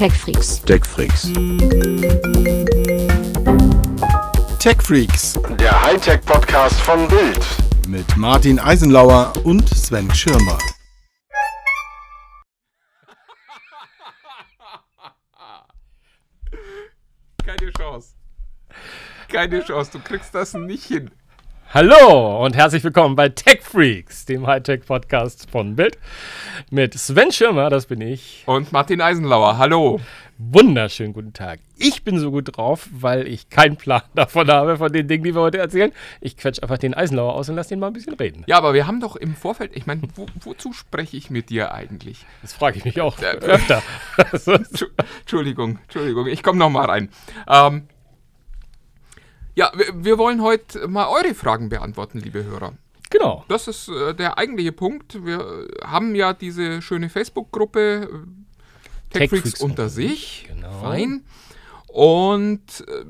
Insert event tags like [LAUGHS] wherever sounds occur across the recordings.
TechFreaks. TechFreaks. TechFreaks Der Hightech-Podcast von Bild. mit Martin Eisenlauer und Sven Schirmer. Keine Chance. Keine Chance. Du kriegst das nicht hin. Hallo und herzlich willkommen bei Tech Freaks, dem Hightech-Podcast von Bild. Mit Sven Schirmer, das bin ich. Und Martin Eisenlauer, hallo. Wunderschönen guten Tag. Ich bin so gut drauf, weil ich keinen Plan [LAUGHS] davon habe, von den Dingen, die wir heute erzählen. Ich quetsch einfach den Eisenlauer aus und lass den mal ein bisschen reden. Ja, aber wir haben doch im Vorfeld, ich meine, wo, wozu spreche ich mit dir eigentlich? Das frage ich mich auch Äh, öfter. [LAUGHS] Entschu- Entschuldigung, Entschuldigung, ich komme nochmal rein. Ähm, ja, wir, wir wollen heute mal eure Fragen beantworten, liebe Hörer. genau. Das ist äh, der eigentliche Punkt. Wir haben ja diese schöne Facebook-Gruppe äh, Tech unter sich. Genau. Fein. Und äh,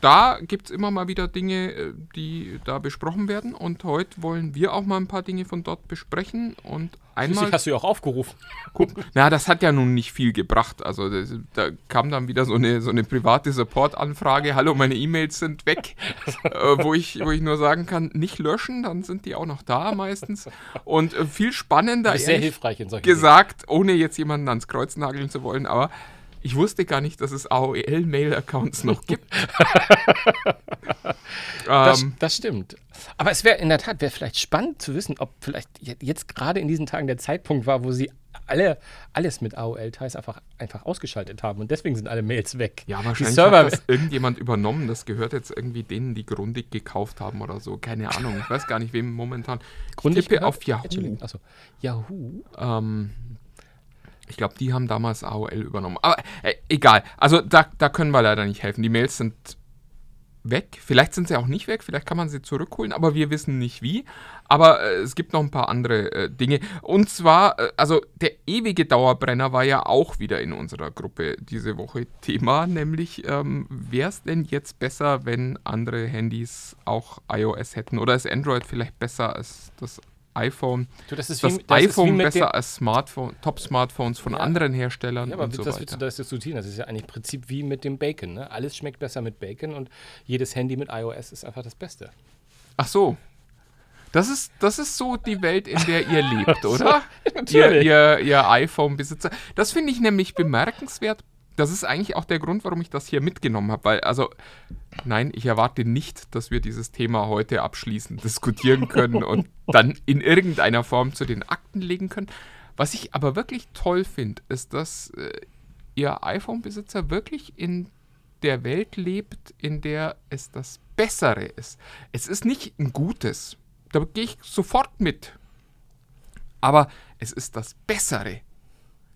da gibt es immer mal wieder Dinge, äh, die da besprochen werden. Und heute wollen wir auch mal ein paar Dinge von dort besprechen und einmal Schließlich hast du ja auch aufgerufen. gucken. Na, das hat ja nun nicht viel gebracht. Also das, da kam dann wieder so eine, so eine private Support-Anfrage. Hallo, meine E-Mails sind weg. [LAUGHS] äh, wo, ich, wo ich nur sagen kann, nicht löschen, dann sind die auch noch da meistens. Und äh, viel spannender ist sehr hilfreich in solchen Dingen. gesagt, ohne jetzt jemanden ans Kreuz nageln zu wollen, aber ich wusste gar nicht, dass es AOL-Mail-Accounts noch gibt. [LAUGHS] Das, ähm, das stimmt. Aber es wäre in der Tat wäre vielleicht spannend zu wissen, ob vielleicht je- jetzt gerade in diesen Tagen der Zeitpunkt war, wo sie alle alles mit AOL-Teils einfach, einfach ausgeschaltet haben und deswegen sind alle Mails weg. ja, wahrscheinlich Server, hat das irgendjemand übernommen. Das gehört jetzt irgendwie denen, die Grundig gekauft haben oder so. Keine Ahnung. Ich weiß gar nicht, wem momentan. Grundig ich tippe auf Yahoo. Achso. Yahoo. Ähm, ich glaube, die haben damals AOL übernommen. Aber äh, egal. Also da, da können wir leider nicht helfen. Die Mails sind weg. Vielleicht sind sie auch nicht weg. Vielleicht kann man sie zurückholen. Aber wir wissen nicht wie. Aber äh, es gibt noch ein paar andere äh, Dinge. Und zwar, äh, also der ewige Dauerbrenner war ja auch wieder in unserer Gruppe diese Woche Thema. Nämlich, ähm, wäre es denn jetzt besser, wenn andere Handys auch iOS hätten? Oder ist Android vielleicht besser als das iPhone? Du, das ist das wie, das ist iPhone mit besser als Smartphone, Top-Smartphones von Ja. anderen Herstellern Ja, aber und so das willst du das diskutieren. Das ist ja eigentlich im Prinzip wie mit dem Bacon. Ne? Alles schmeckt besser mit Bacon und jedes Handy mit iOS ist einfach das Beste. Ach so. Das ist, das ist so die Welt, in der ihr [LAUGHS] lebt, oder? [LAUGHS] ihr, ihr, ihr iPhone-Besitzer. Das finde ich nämlich bemerkenswert. Das ist eigentlich auch der Grund, warum ich das hier mitgenommen habe. Weil, also, nein, ich erwarte nicht, dass wir dieses Thema heute abschließend [LAUGHS] diskutieren können und dann in irgendeiner Form zu den Akten legen können. Was ich aber wirklich toll finde, ist, dass äh, ihr iPhone-Besitzer wirklich in der Welt lebt, in der es das Bessere ist. Es ist nicht ein Gutes. Da gehe ich sofort mit. Aber es ist das Bessere.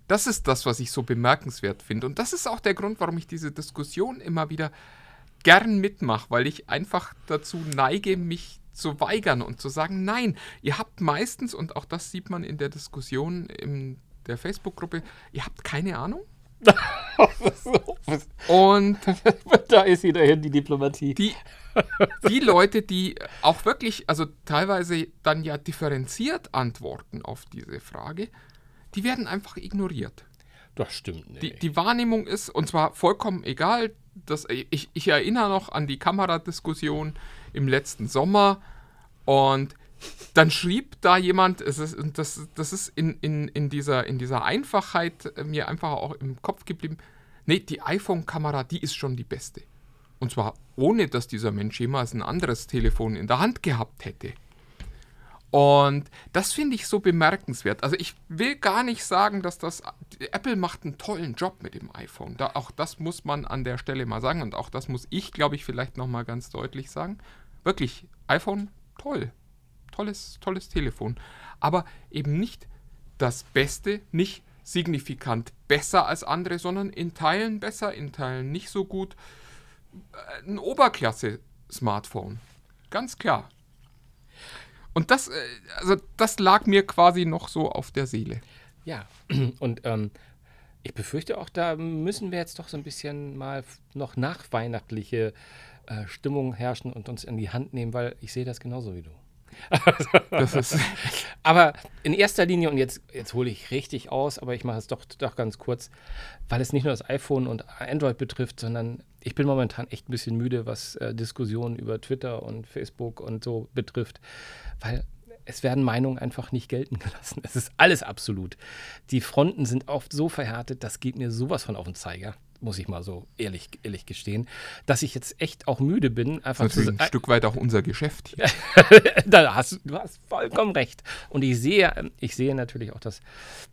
Das ist das, was ich so bemerkenswert finde. Und das ist auch der Grund, warum ich diese Diskussion immer wieder gern mitmache, weil ich einfach dazu neige, mich zu weigern und zu sagen, nein, ihr habt meistens, und auch das sieht man in der Diskussion in der Facebook-Gruppe, ihr habt keine Ahnung. Und [LAUGHS] da ist dahin, die Diplomatie. die, die Leute, die auch wirklich, also teilweise dann ja differenziert antworten auf diese Frage, die werden einfach ignoriert. Das stimmt nicht. Die, die Wahrnehmung ist, und zwar vollkommen egal, dass, ich, ich erinnere noch an die Kameradiskussion im letzten Sommer und dann schrieb da jemand, es ist, das, das ist in, in, in, dieser, in dieser Einfachheit äh, mir einfach auch im Kopf geblieben, nee, die iPhone-Kamera, die ist schon die beste. Und zwar ohne, dass dieser Mensch jemals ein anderes Telefon in der Hand gehabt hätte. Und das finde ich so bemerkenswert. Also ich will gar nicht sagen, dass das Apple macht einen tollen Job mit dem iPhone. Da, auch das muss man an der Stelle mal sagen und auch das muss ich, glaube ich, vielleicht noch mal ganz deutlich sagen. Wirklich, iPhone toll, tolles, tolles Telefon, aber eben nicht das Beste, nicht signifikant besser als andere, sondern in Teilen besser, in Teilen nicht so gut. Äh, Ein Oberklasse-Smartphone, ganz klar. Und das, äh, also das lag mir quasi noch so auf der Seele. Ja, [CLEARS THROAT] und ähm, ich befürchte auch, da müssen wir jetzt doch so ein bisschen mal noch nachweihnachtliche äh, Stimmung herrschen und uns in die Hand nehmen, weil ich sehe das genauso wie du. Ist, [LAUGHS] Aber in erster Linie, und jetzt, jetzt hole ich richtig aus, aber ich mache es doch, doch ganz kurz, weil es nicht nur das iPhone und Android betrifft, sondern ich bin momentan echt ein bisschen müde, was äh, Diskussionen über Twitter und Facebook und so betrifft, weil es werden Meinungen einfach nicht gelten gelassen. Es ist alles absolut. Die Fronten sind oft so verhärtet, das geht mir sowas von auf den Zeiger, muss ich mal so ehrlich, ehrlich gestehen, dass ich jetzt echt auch müde bin, einfach natürlich zu ein Stück weit auch unser Geschäft hier. [LAUGHS] da hast, du- hast vollkommen recht. Und ich sehe, ähm, ich sehe natürlich auch das,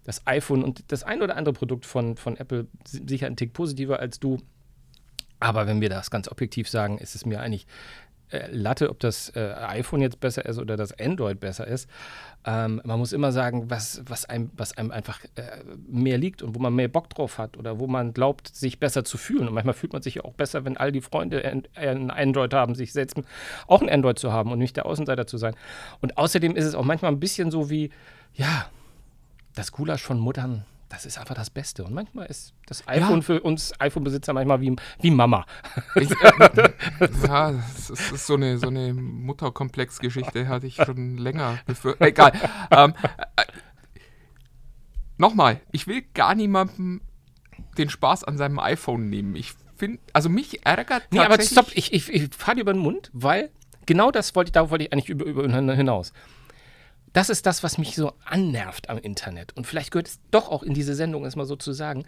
das iPhone und das ein oder andere Produkt von, von Apple si- sicher ein Tick positiver als du. Aber wenn wir das ganz objektiv sagen, ist es mir eigentlich äh, Latte, ob das äh, iPhone jetzt besser ist oder das Android besser ist. Ähm, man muss immer sagen, was, was, einem, was einem einfach äh, mehr liegt und wo man mehr Bock drauf hat oder wo man glaubt, sich besser zu fühlen. Und manchmal fühlt man sich ja auch besser, wenn all die Freunde ein, Android haben, sich setzen, auch ein Android zu haben und nicht der Außenseiter zu sein. Und außerdem ist es auch manchmal ein bisschen so wie, ja, das Gulasch von Muttern, das ist einfach das Beste. Und manchmal ist das iPhone für uns iPhone-Besitzer manchmal wie, wie Mama. Ich, äh, [LAUGHS] ja, das ist, ist so eine, so eine Mutterkomplex-Geschichte, hatte ich schon länger befürchtet. Egal. Ähm, äh, Nochmal, ich will gar niemandem den Spaß an seinem iPhone nehmen. Ich finde, also mich ärgert Nee, aber stopp, ich, ich, ich fahre dir über den Mund, weil genau das wollte ich, darauf wollte ich eigentlich über, über hinaus. Das ist das, was mich so annervt am Internet. Und vielleicht gehört es doch auch in diese Sendung, es mal so zu sagen.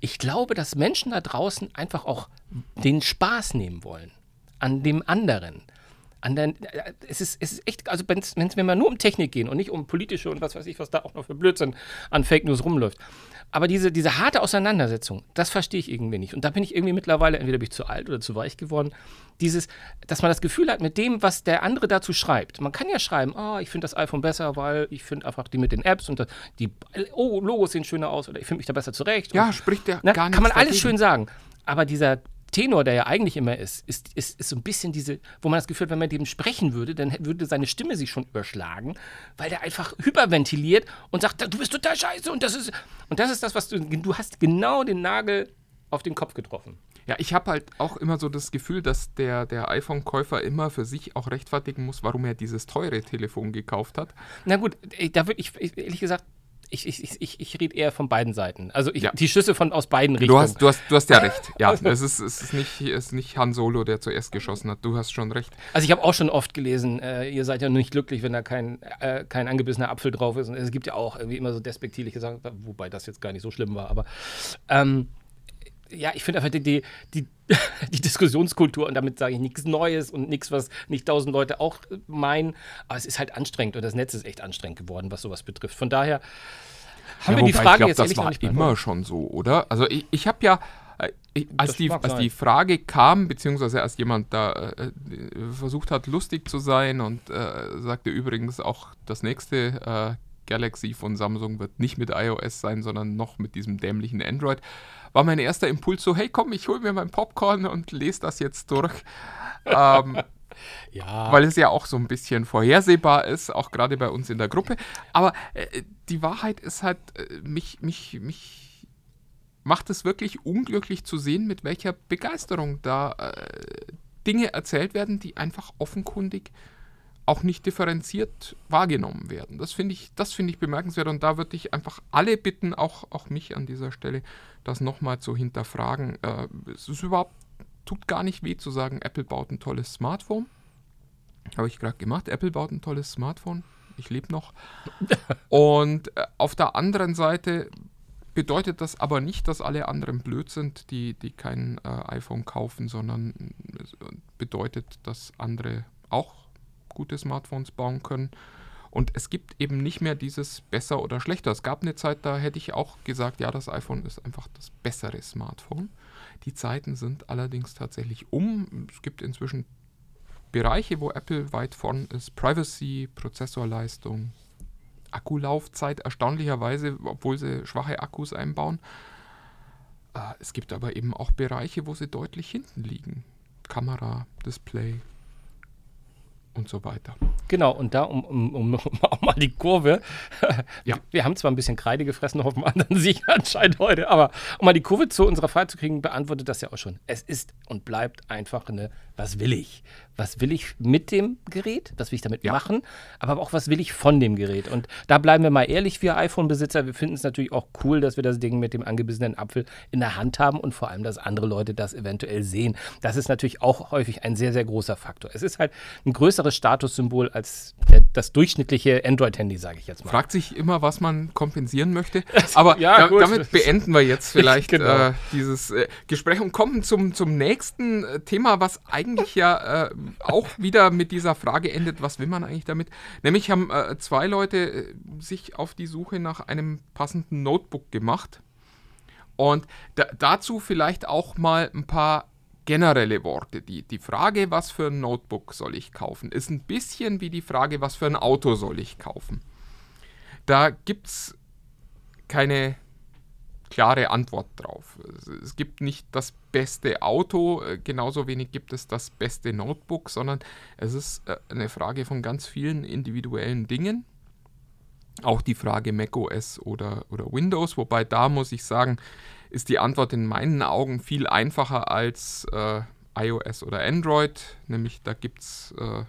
Ich glaube, dass Menschen da draußen einfach auch den Spaß nehmen wollen. An dem anderen. An der, äh, es, ist, es ist echt, also wenn's, wenn's, wenn wir nur um Technik gehen und nicht um politische und was weiß ich, was da auch noch für Blödsinn an Fake News rumläuft. Aber diese, diese harte Auseinandersetzung, das verstehe ich irgendwie nicht. Und da bin ich irgendwie mittlerweile, entweder bin ich zu alt oder zu weich geworden, dieses, dass man das Gefühl hat, mit dem, was der andere dazu schreibt. Man kann ja schreiben, oh, ich finde das iPhone besser, weil ich finde einfach die mit den Apps und die oh, Logos sehen schöner aus oder ich finde mich da besser zurecht. Ja, und, spricht ja ne, gar Kann man alles dagegen. schön sagen. Aber dieser Tenor, der ja eigentlich immer ist, ist, ist, ist so ein bisschen diese, wo man das Gefühl hat, wenn man dem sprechen würde, dann würde seine Stimme sich schon überschlagen, weil der einfach hyperventiliert und sagt, du bist total scheiße und das ist, und das ist das, was du, du hast genau den Nagel auf den Kopf getroffen. Ja, ich habe halt auch immer so das Gefühl, dass der, der iPhone-Käufer immer für sich auch rechtfertigen muss, warum er dieses teure Telefon gekauft hat. Na gut, da würde ich, ehrlich gesagt, ich, ich, ich, ich, ich rede eher von beiden Seiten. Also ich, Ja. die Schüsse von aus beiden Du Richtungen. hast, du, hast, du hast ja recht. Ja, [LAUGHS] Also- es ist, es ist, nicht, es ist nicht Han Solo, der zuerst geschossen hat. Du hast schon recht. Also ich habe auch schon oft gelesen, äh, ihr seid ja nicht glücklich, wenn da kein, äh, kein angebissener Apfel drauf ist. Und es gibt ja auch irgendwie immer so despektierliche Sachen, wobei das jetzt gar nicht so schlimm war. Aber ähm, ja, ich finde einfach die, die, die, [LAUGHS] die Diskussionskultur, und damit sage ich nichts Neues und nichts, was nicht tausend Leute auch äh, meinen, aber es ist halt anstrengend und das Netz ist echt anstrengend geworden, was sowas betrifft. Von daher haben Ja, wir die Frage ich glaube, jetzt das war immer beantwortet. schon so, oder? Also ich, ich habe ja, äh, ich, als, die, als die Frage kam, beziehungsweise als jemand da äh, äh, versucht hat, lustig zu sein und äh, sagte übrigens auch, das nächste äh, Galaxy von Samsung wird nicht mit iOS sein, sondern noch mit diesem dämlichen Android, war mein erster Impuls so, hey komm, ich hole mir mein Popcorn und lese das jetzt durch. ähm, [LAUGHS] Ja, weil es ja auch so ein bisschen vorhersehbar ist, auch gerade bei uns in der Gruppe. Aber äh, die Wahrheit ist halt, äh, mich, mich, mich macht es wirklich unglücklich zu sehen, mit welcher Begeisterung da äh, Dinge erzählt werden, die einfach offenkundig auch nicht differenziert wahrgenommen werden. Das finde ich, das finde ich bemerkenswert und da würde ich einfach alle bitten, auch, auch mich an dieser Stelle, das nochmal zu hinterfragen. Äh, es ist überhaupt, tut gar nicht weh zu sagen, Apple baut ein tolles Smartphone. Habe ich gerade gemacht. Apple baut ein tolles Smartphone. Ich lebe noch. [LAUGHS] Und äh, auf der anderen Seite bedeutet das aber nicht, dass alle anderen blöd sind, die, die kein äh, iPhone kaufen, sondern es bedeutet, dass andere auch gute Smartphones bauen können. Und es gibt eben nicht mehr dieses besser oder schlechter. Es gab eine Zeit, da hätte ich auch gesagt, ja, das iPhone ist einfach das bessere Smartphone. Die Zeiten sind allerdings tatsächlich um. Es gibt inzwischen Bereiche, wo Apple weit vorn ist. Privacy, Prozessorleistung, Akkulaufzeit, erstaunlicherweise, obwohl sie schwache Akkus einbauen. Äh, Es gibt aber eben auch Bereiche, wo sie deutlich hinten liegen. Kamera, Display und so weiter. Genau, und da, um, um, um, um [LAUGHS] auch mal die Kurve, Ja. wir haben zwar ein bisschen Kreide gefressen auf dem anderen [LAUGHS] Sieg anscheinend heute, aber um mal die Kurve zu unserer Frage zu kriegen, beantwortet das ja auch schon. Es ist und bleibt einfach eine, was will ich? Was will ich mit dem Gerät? Was will ich damit Ja. machen? Aber auch, was will ich von dem Gerät? Und da bleiben wir mal ehrlich, wir iPhone-Besitzer, wir finden es natürlich auch cool, dass wir das Ding mit dem angebissenen Apfel in der Hand haben und vor allem, dass andere Leute das eventuell sehen. Das ist natürlich auch häufig ein sehr, sehr großer Faktor. Es ist halt ein größeres Statussymbol als der, das durchschnittliche Android-Handy, sage ich jetzt mal. Fragt sich immer, was man kompensieren möchte. [LAUGHS] Aber Ja, da, damit beenden wir jetzt [LAUGHS] vielleicht Genau. äh, dieses äh, Gespräch und kommen zum, zum nächsten äh, Thema, was eigentlich ja äh, auch [LAUGHS] wieder mit dieser Frage endet, was will man eigentlich damit? Nämlich haben äh, zwei Leute sich auf die Suche nach einem passenden Notebook gemacht. Und da, dazu vielleicht auch mal ein paar generelle Worte. Die, die Frage, was für ein Notebook soll ich kaufen, ist ein bisschen wie die Frage, was für ein Auto soll ich kaufen. Da gibt es keine klare Antwort drauf. Es- gibt nicht das beste Auto, äh, genauso wenig gibt es das beste Notebook, sondern es ist äh, eine Frage von ganz vielen individuellen Dingen. Auch die Frage macOS oder, oder Windows, wobei da muss ich sagen, ist die Antwort in meinen Augen viel einfacher als äh, iOS oder Android. Nämlich da gibt es äh,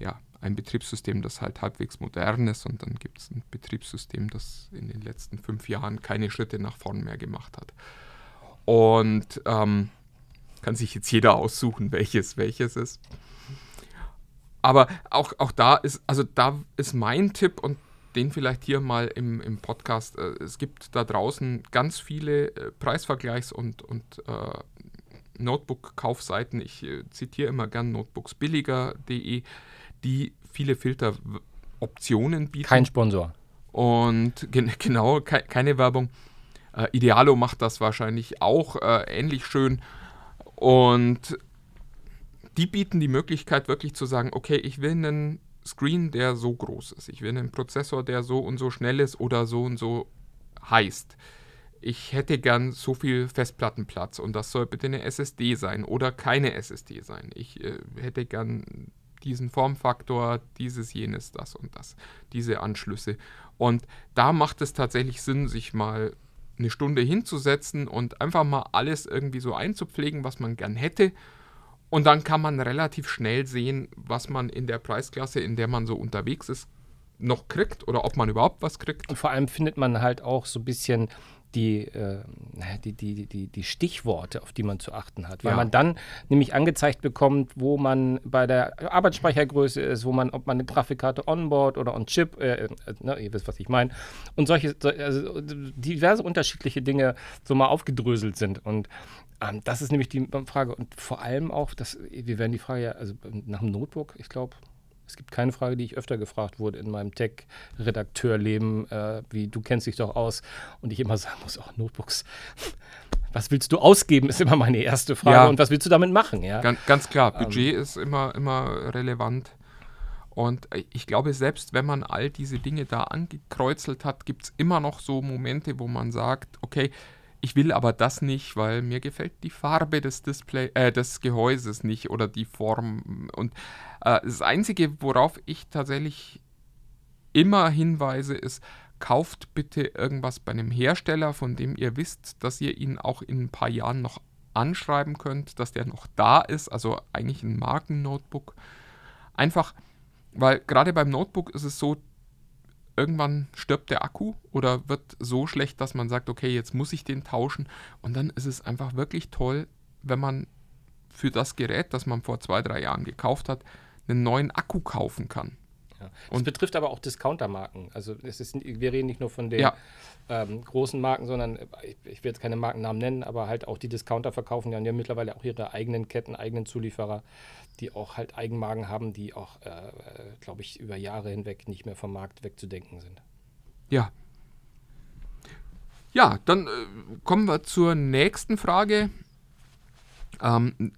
ja, ein Betriebssystem, das halt halbwegs modern ist und dann gibt es ein Betriebssystem, das in den letzten fünf Jahren keine Schritte nach vorn mehr gemacht hat. Und ähm, kann sich jetzt jeder aussuchen, welches welches ist. Aber auch, auch da ist, also da ist mein Tipp und den vielleicht hier mal im, im Podcast. Äh, es gibt da draußen ganz viele äh, Preisvergleichs- und, und äh, Notebook-Kaufseiten. Ich äh, zitiere immer gern notebooksbilliger.de, die viele Filteroptionen bieten. Kein Sponsor. Und [LAUGHS] gen genau, ke keine Werbung. Äh, Idealo macht das wahrscheinlich auch äh, ähnlich schön. Und die bieten die Möglichkeit wirklich zu sagen, okay, ich will einen Screen, der so groß ist. Ich will einen Prozessor, der so und so schnell ist oder so und so heißt. Ich hätte gern so viel Festplattenplatz und das soll bitte eine SSD sein oder keine SSD sein. Ich äh, hätte gern diesen Formfaktor, dieses, jenes, das und das, diese Anschlüsse. Und da macht es tatsächlich Sinn, sich mal eine Stunde hinzusetzen und einfach mal alles irgendwie so einzupflegen, was man gern hätte. Und dann kann man relativ schnell sehen, was man in der Preisklasse, in der man so unterwegs ist, noch kriegt oder ob man überhaupt was kriegt. Und vor allem findet man halt auch so ein bisschen die, äh, die, die, die, die Stichworte, auf die man zu achten hat. Weil Ja. man dann nämlich angezeigt bekommt, wo man bei der Arbeitsspeichergröße ist, wo man, ob man eine Grafikkarte onboard oder on-chip, äh, äh, ne, ihr wisst, was ich meine. Und solche, so, also diverse unterschiedliche Dinge so mal aufgedröselt sind. Und das ist nämlich die Frage. Und vor allem auch, das, wir werden die Frage ja, also nach dem Notebook, ich glaube, es gibt keine Frage, die ich öfter gefragt wurde in meinem Tech-Redakteurleben, äh, wie du kennst dich doch aus. Und ich immer sagen muss, auch Notebooks. [LAUGHS] Was willst du ausgeben, ist immer meine erste Frage. Ja. Und was willst du damit machen? Ja? Ganz, ganz klar, Budget ist immer, immer relevant. Und ich glaube, selbst wenn man all diese Dinge da angekreuzelt hat, gibt es immer noch so Momente, wo man sagt, okay, ich will aber das nicht, weil mir gefällt die Farbe des Display, äh, des Gehäuses nicht oder die Form. Und äh, das Einzige, worauf ich tatsächlich immer hinweise, ist, kauft bitte irgendwas bei einem Hersteller, von dem ihr wisst, dass ihr ihn auch in ein paar Jahren noch anschreiben könnt, dass der noch da ist, also eigentlich ein Markennotebook. Einfach, weil gerade beim Notebook ist es so, irgendwann stirbt der Akku oder wird so schlecht, dass man sagt, okay, jetzt muss ich den tauschen. Und dann ist es einfach wirklich toll, wenn man für das Gerät, das man vor zwei, drei Jahren gekauft hat, einen neuen Akku kaufen kann. Ja. Das Und- betrifft aber auch Discountermarken. Also es ist, wir reden nicht nur von den Ja. ähm, großen Marken, sondern ich, ich will jetzt keine Markennamen nennen, aber halt auch die Discounter verkaufen ja, haben mittlerweile auch ihre eigenen Ketten, eigenen Zulieferer, die auch halt Eigenmarken haben, die auch, äh, äh, glaube ich, über Jahre hinweg nicht mehr vom Markt wegzudenken sind. Ja. Ja, dann äh, kommen wir zur nächsten Frage. Ähm,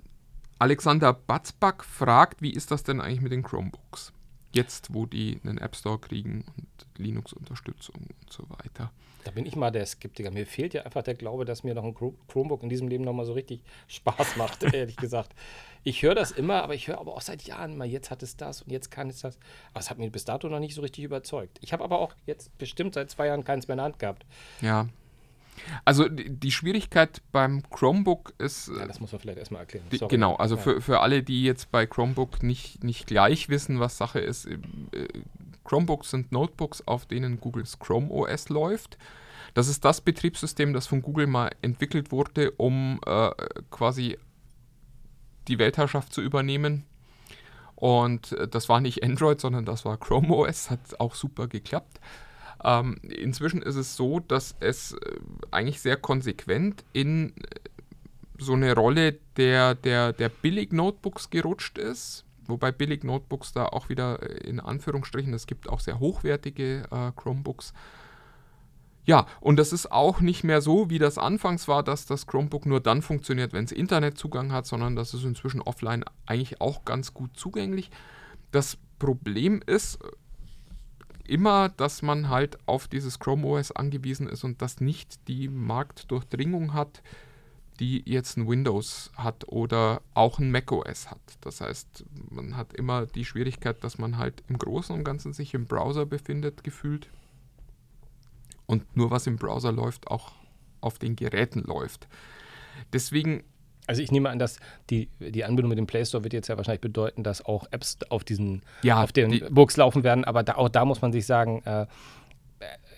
Alexander Batzback fragt, wie ist das denn eigentlich mit den Chromebooks? Jetzt, wo die einen App Store kriegen und Linux-Unterstützung und so weiter. Da bin ich mal der Skeptiker. Mir fehlt ja einfach der Glaube, dass mir noch ein Chromebook in diesem Leben nochmal so richtig Spaß [LAUGHS] macht, ehrlich gesagt. Ich höre das immer, aber ich höre aber auch seit Jahren mal, jetzt hat es das und jetzt kann es das. Aber es hat mich bis dato noch nicht so richtig überzeugt. Ich habe aber auch jetzt bestimmt seit zwei Jahren keins mehr in der Hand gehabt. Ja, also die Schwierigkeit beim Chromebook ist. Ja, das muss man vielleicht erstmal erklären. Die, genau, also ja. für, für alle, die jetzt bei Chromebook nicht, nicht gleich wissen, was Sache ist, äh, Chromebooks sind Notebooks, auf denen Googles Chrome OS läuft. Das ist das Betriebssystem, das von Google mal entwickelt wurde, um äh, quasi die Weltherrschaft zu übernehmen. Und äh, das war nicht Android, sondern das war Chrome OS, hat auch super geklappt. Ähm, inzwischen ist es so, dass es äh, eigentlich sehr konsequent in äh, so eine Rolle der, der, der Billig-Notebooks gerutscht ist. Wobei Billig-Notebooks da auch wieder äh, in Anführungsstrichen, es gibt auch sehr hochwertige äh, Chromebooks. Ja, und das ist auch nicht mehr so, wie das anfangs war, dass das Chromebook nur dann funktioniert, wenn es Internetzugang hat, sondern das ist inzwischen offline eigentlich auch ganz gut zugänglich. Das Problem ist, immer, dass man halt auf dieses Chrome OS angewiesen ist und das nicht die Marktdurchdringung hat, die jetzt ein Windows hat oder auch ein Mac OS hat. Das heißt, man hat immer die Schwierigkeit, dass man halt im Großen und Ganzen sich im Browser befindet, gefühlt. Und nur was im Browser läuft, auch auf den Geräten läuft. Deswegen also ich nehme an, dass die, die Anbindung mit dem Play Store wird jetzt ja wahrscheinlich bedeuten, dass auch Apps auf diesen ja, auf den die, Books laufen werden, aber da, auch da muss man sich sagen, äh,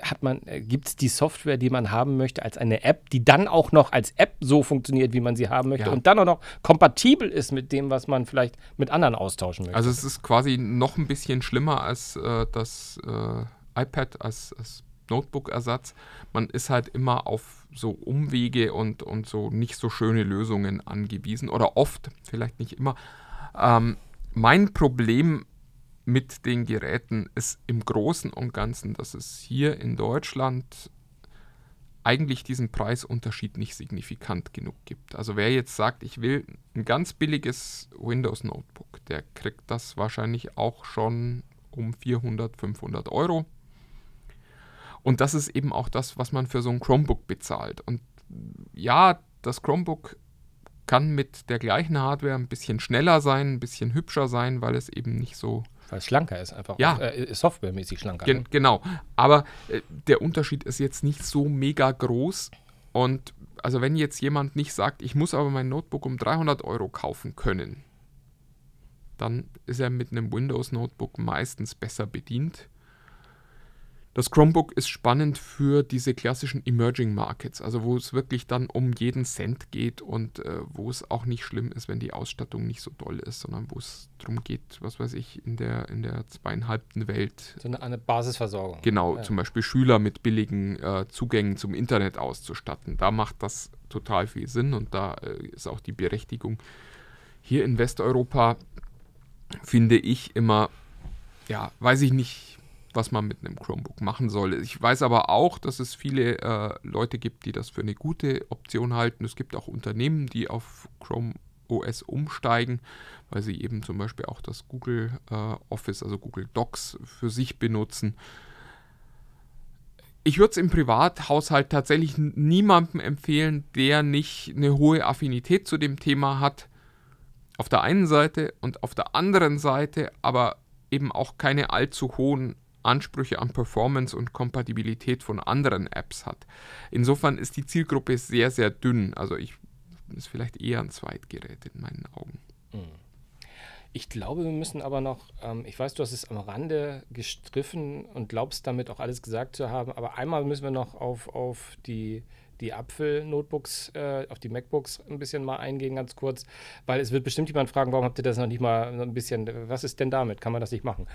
hat man, äh, gibt es die Software, die man haben möchte, als eine App, die dann auch noch als App so funktioniert, wie man sie haben möchte Ja. und dann auch noch kompatibel ist mit dem, was man vielleicht mit anderen austauschen möchte. Also es ist quasi noch ein bisschen schlimmer als äh, das äh, iPad als, als Notebook-Ersatz. Man ist halt immer auf so Umwege und, und so nicht so schöne Lösungen angewiesen oder oft, vielleicht nicht immer. Ähm, mein Problem mit den Geräten ist im Großen und Ganzen, dass es hier in Deutschland eigentlich diesen Preisunterschied nicht signifikant genug gibt. Also wer jetzt sagt, ich will ein ganz billiges Windows Notebook, der kriegt das wahrscheinlich auch schon um 400, 500 Euro. Und das ist eben auch das, was man für so ein Chromebook bezahlt. Und ja, das Chromebook kann mit der gleichen Hardware ein bisschen schneller sein, ein bisschen hübscher sein, weil es eben nicht so Weil es schlanker ist, einfach. Ja. Äh, softwaremäßig schlanker. Gen ne? genau. Aber äh, der Unterschied ist jetzt nicht so mega groß. Und also wenn jetzt jemand nicht sagt, ich muss aber mein Notebook um 300 Euro kaufen können, dann ist er mit einem Windows Notebook meistens besser bedient. Das Chromebook ist spannend für diese klassischen Emerging Markets, also wo es wirklich dann um jeden Cent geht und äh, wo es auch nicht schlimm ist, wenn die Ausstattung nicht so doll ist, sondern wo es darum geht, was weiß ich, in der, in der zweieinhalbten Welt So eine, eine Basisversorgung. Genau, Ja. zum Beispiel Schüler mit billigen äh, Zugängen zum Internet auszustatten. Da macht das total viel Sinn und da äh, ist auch die Berechtigung. Hier in Westeuropa finde ich immer, ja, weiß ich nicht, was man mit einem Chromebook machen soll. Ich weiß aber auch, dass es viele äh, Leute gibt, die das für eine gute Option halten. Es gibt auch Unternehmen, die auf Chrome OS umsteigen, weil sie eben zum Beispiel auch das Google äh, Office, also Google Docs für sich benutzen. Ich würde es im Privathaushalt tatsächlich niemandem empfehlen, der nicht eine hohe Affinität zu dem Thema hat. Auf der einen Seite und auf der anderen Seite aber eben auch keine allzu hohen Ansprüche an Performance und Kompatibilität von anderen Apps hat. Insofern ist die Zielgruppe sehr, sehr dünn. Also ich ist vielleicht eher ein Zweitgerät in meinen Augen. Ich glaube, wir müssen aber noch, ähm, ich weiß, du hast es am Rande gestriffen und glaubst damit auch alles gesagt zu haben, aber einmal müssen wir noch auf, auf die, die Apfel-Notebooks, äh, auf die MacBooks ein bisschen mal eingehen, ganz kurz, weil es wird bestimmt jemand fragen, warum habt ihr das noch nicht mal ein bisschen, was ist denn damit? Kann man das nicht machen?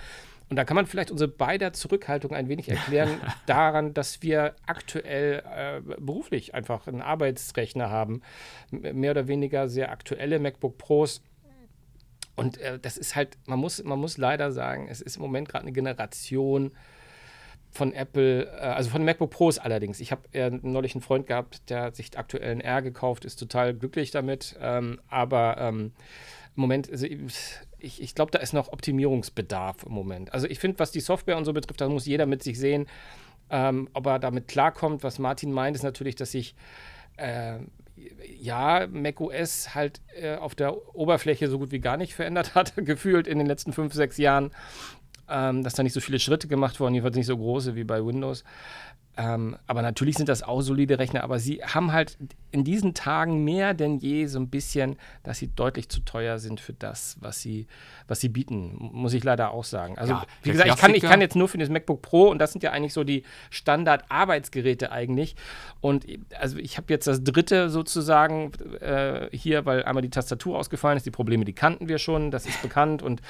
Und da kann man vielleicht unsere beider Zurückhaltung ein wenig erklären [LAUGHS] daran, dass wir aktuell äh, beruflich einfach einen Arbeitsrechner haben, mehr oder weniger sehr aktuelle MacBook Pros, und äh, das ist halt, man muss, man muss leider sagen, es ist im Moment gerade eine Generation von Apple, äh, also von MacBook Pros allerdings. Ich habe äh, neulich einen Freund gehabt, der hat sich aktuell einen R gekauft, ist total glücklich damit. Ähm, aber ähm, im Moment, also, ich, ich glaube, da ist noch Optimierungsbedarf im Moment. Also ich finde, was die Software und so betrifft, da muss jeder mit sich sehen, ähm, ob er damit klarkommt. Was Martin meint, ist natürlich, dass sich äh, ja, macOS halt äh, auf der Oberfläche so gut wie gar nicht verändert hat, [LAUGHS] gefühlt in den letzten fünf, sechs Jahren. Ähm, dass da nicht so viele Schritte gemacht wurden, jedenfalls nicht so große wie bei Windows. Ähm, aber natürlich sind das auch solide Rechner, aber sie haben halt in diesen Tagen mehr denn je so ein bisschen, dass sie deutlich zu teuer sind für das, was sie, was sie bieten, muss ich leider auch sagen. Also, Ja, wie gesagt, ich kann, ich kann jetzt nur für das MacBook Pro und das sind ja eigentlich so die Standard-Arbeitsgeräte eigentlich. Und also ich habe jetzt das dritte sozusagen äh, hier, weil einmal die Tastatur ausgefallen ist. Die Probleme, die kannten wir schon, das ist bekannt und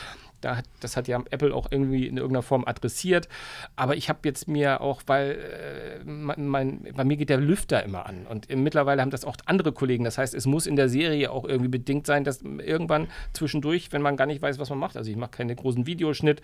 da hat, das hat ja Apple auch irgendwie in irgendeiner Form adressiert. Aber ich habe jetzt mir auch, weil äh, mein, bei mir geht der Lüfter immer an. Und mittlerweile haben das auch andere Kollegen. Das heißt, es muss in der Serie auch irgendwie bedingt sein, dass irgendwann zwischendurch, wenn man gar nicht weiß, was man macht, also ich mache keinen großen Videoschnitt.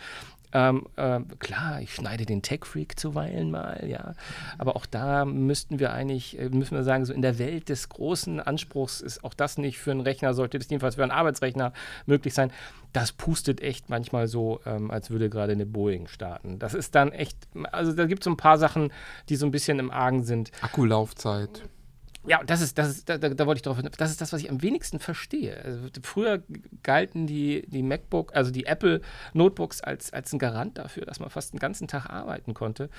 Ähm, äh, klar, ich schneide den Tech-Freak zuweilen mal, ja. Aber auch da müssten wir eigentlich, äh, müssen wir sagen, so in der Welt des großen Anspruchs ist auch das nicht für einen Rechner, sollte das jedenfalls für einen Arbeitsrechner möglich sein. Das pustet echt manchmal so, ähm, als würde gerade eine Boeing starten. Das ist dann echt, also da gibt es so ein paar Sachen, die so ein bisschen im Argen sind. Akkulaufzeit. Ja, das ist, das ist, da, da, wollte ich drauf, das ist das, was ich am wenigsten verstehe. Also, früher galten die, die MacBook, also die Apple Notebooks als, als ein Garant dafür, dass man fast den ganzen Tag arbeiten konnte.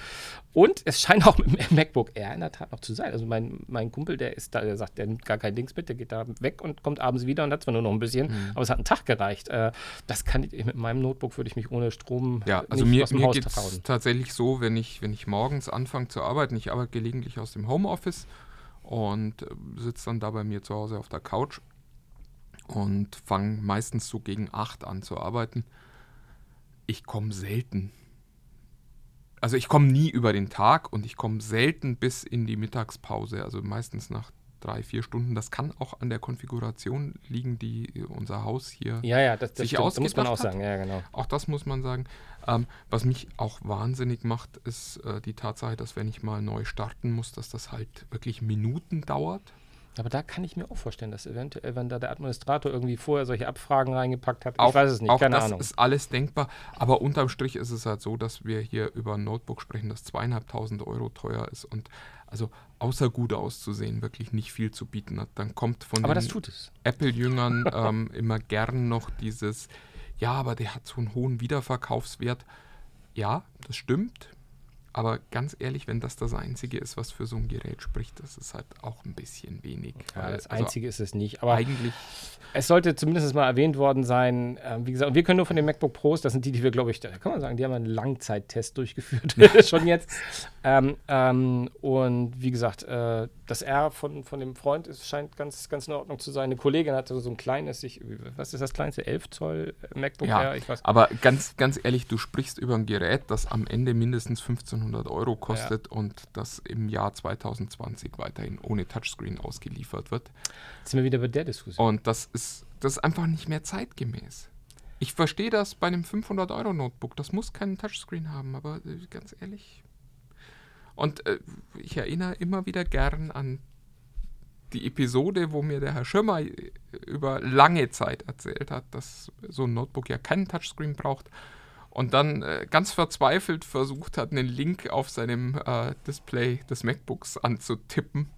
Und es scheint auch mit dem MacBook Air in der Tat noch zu sein. Also mein, mein Kumpel, der ist da, der sagt, der nimmt gar kein Dings mit, der geht da weg und kommt abends wieder und hat zwar nur noch ein bisschen, aber es hat einen Tag gereicht. Äh, das kann ich, mit meinem Notebook würde ich mich ohne Strom Ja, also nicht mir, aus dem mir Haus geht es trauen. tatsächlich so, wenn ich, wenn ich morgens anfange zu arbeiten, ich arbeite gelegentlich aus dem Homeoffice und äh, sitze dann da bei mir zu Hause auf der Couch und fange meistens so gegen 8 an zu arbeiten. Ich komme selten. Also ich komme nie über den Tag und ich komme selten bis in die Mittagspause, also meistens nach drei, vier Stunden. Das kann auch an der Konfiguration liegen, die unser Haus hier Ja, ja, das, das sich stimmt, muss man auch hat. sagen, ja, genau. auch das muss man sagen. Ähm, was mich auch wahnsinnig macht, ist äh, die Tatsache, dass wenn ich mal neu starten muss, dass das halt wirklich Minuten dauert. Aber da kann ich mir auch vorstellen, dass eventuell, wenn da der Administrator irgendwie vorher solche Abfragen reingepackt hat, Auch, ich weiß es nicht, auch keine das Ahnung. ist alles denkbar. Aber unterm Strich ist es halt so, dass wir hier über ein Notebook sprechen, das zweieinhalbtausend Euro teuer ist und also außer gut auszusehen wirklich nicht viel zu bieten hat. Dann kommt von Aber den das tut es. Apple-Jüngern [LAUGHS] ähm, immer gern noch dieses, ja, aber der hat so einen hohen Wiederverkaufswert. Ja, das stimmt. Aber ganz ehrlich, wenn das das Einzige ist, was für so ein Gerät spricht, das ist halt auch ein bisschen wenig. Ja, weil, das also Einzige ist es nicht. Aber eigentlich, es sollte zumindest mal erwähnt worden sein. Ähm, wie gesagt, wir können nur von den MacBook Pros, das sind die, die wir, glaube ich, da kann man sagen, die haben einen Langzeittest durchgeführt, [LAUGHS] [LAUGHS] schon jetzt. Ähm, ähm, und wie gesagt, äh, das R von, von dem Freund ist, scheint ganz, ganz in Ordnung zu sein. Eine Kollegin hatte so ein kleines, ich, was ist das kleinste? 11 Zoll MacBook ja, Air? Ich weiß aber ganz, ganz ehrlich, du sprichst über ein Gerät, das am Ende mindestens 1500 Euro kostet und das im Jahr 2020 weiterhin ohne Touchscreen ausgeliefert wird. Jetzt sind wir wieder bei der Diskussion. Und das ist, das ist einfach nicht mehr zeitgemäß. Ich verstehe das bei einem 500-Euro-Notebook. Das muss keinen Touchscreen haben, aber äh, ganz ehrlich. Und äh, ich erinnere immer wieder gern an die Episode, wo mir der Herr Schirmer äh, über lange Zeit erzählt hat, dass so ein Notebook ja keinen Touchscreen braucht. Und dann äh, ganz verzweifelt versucht hat, einen Link auf seinem äh, Display des MacBooks anzutippen.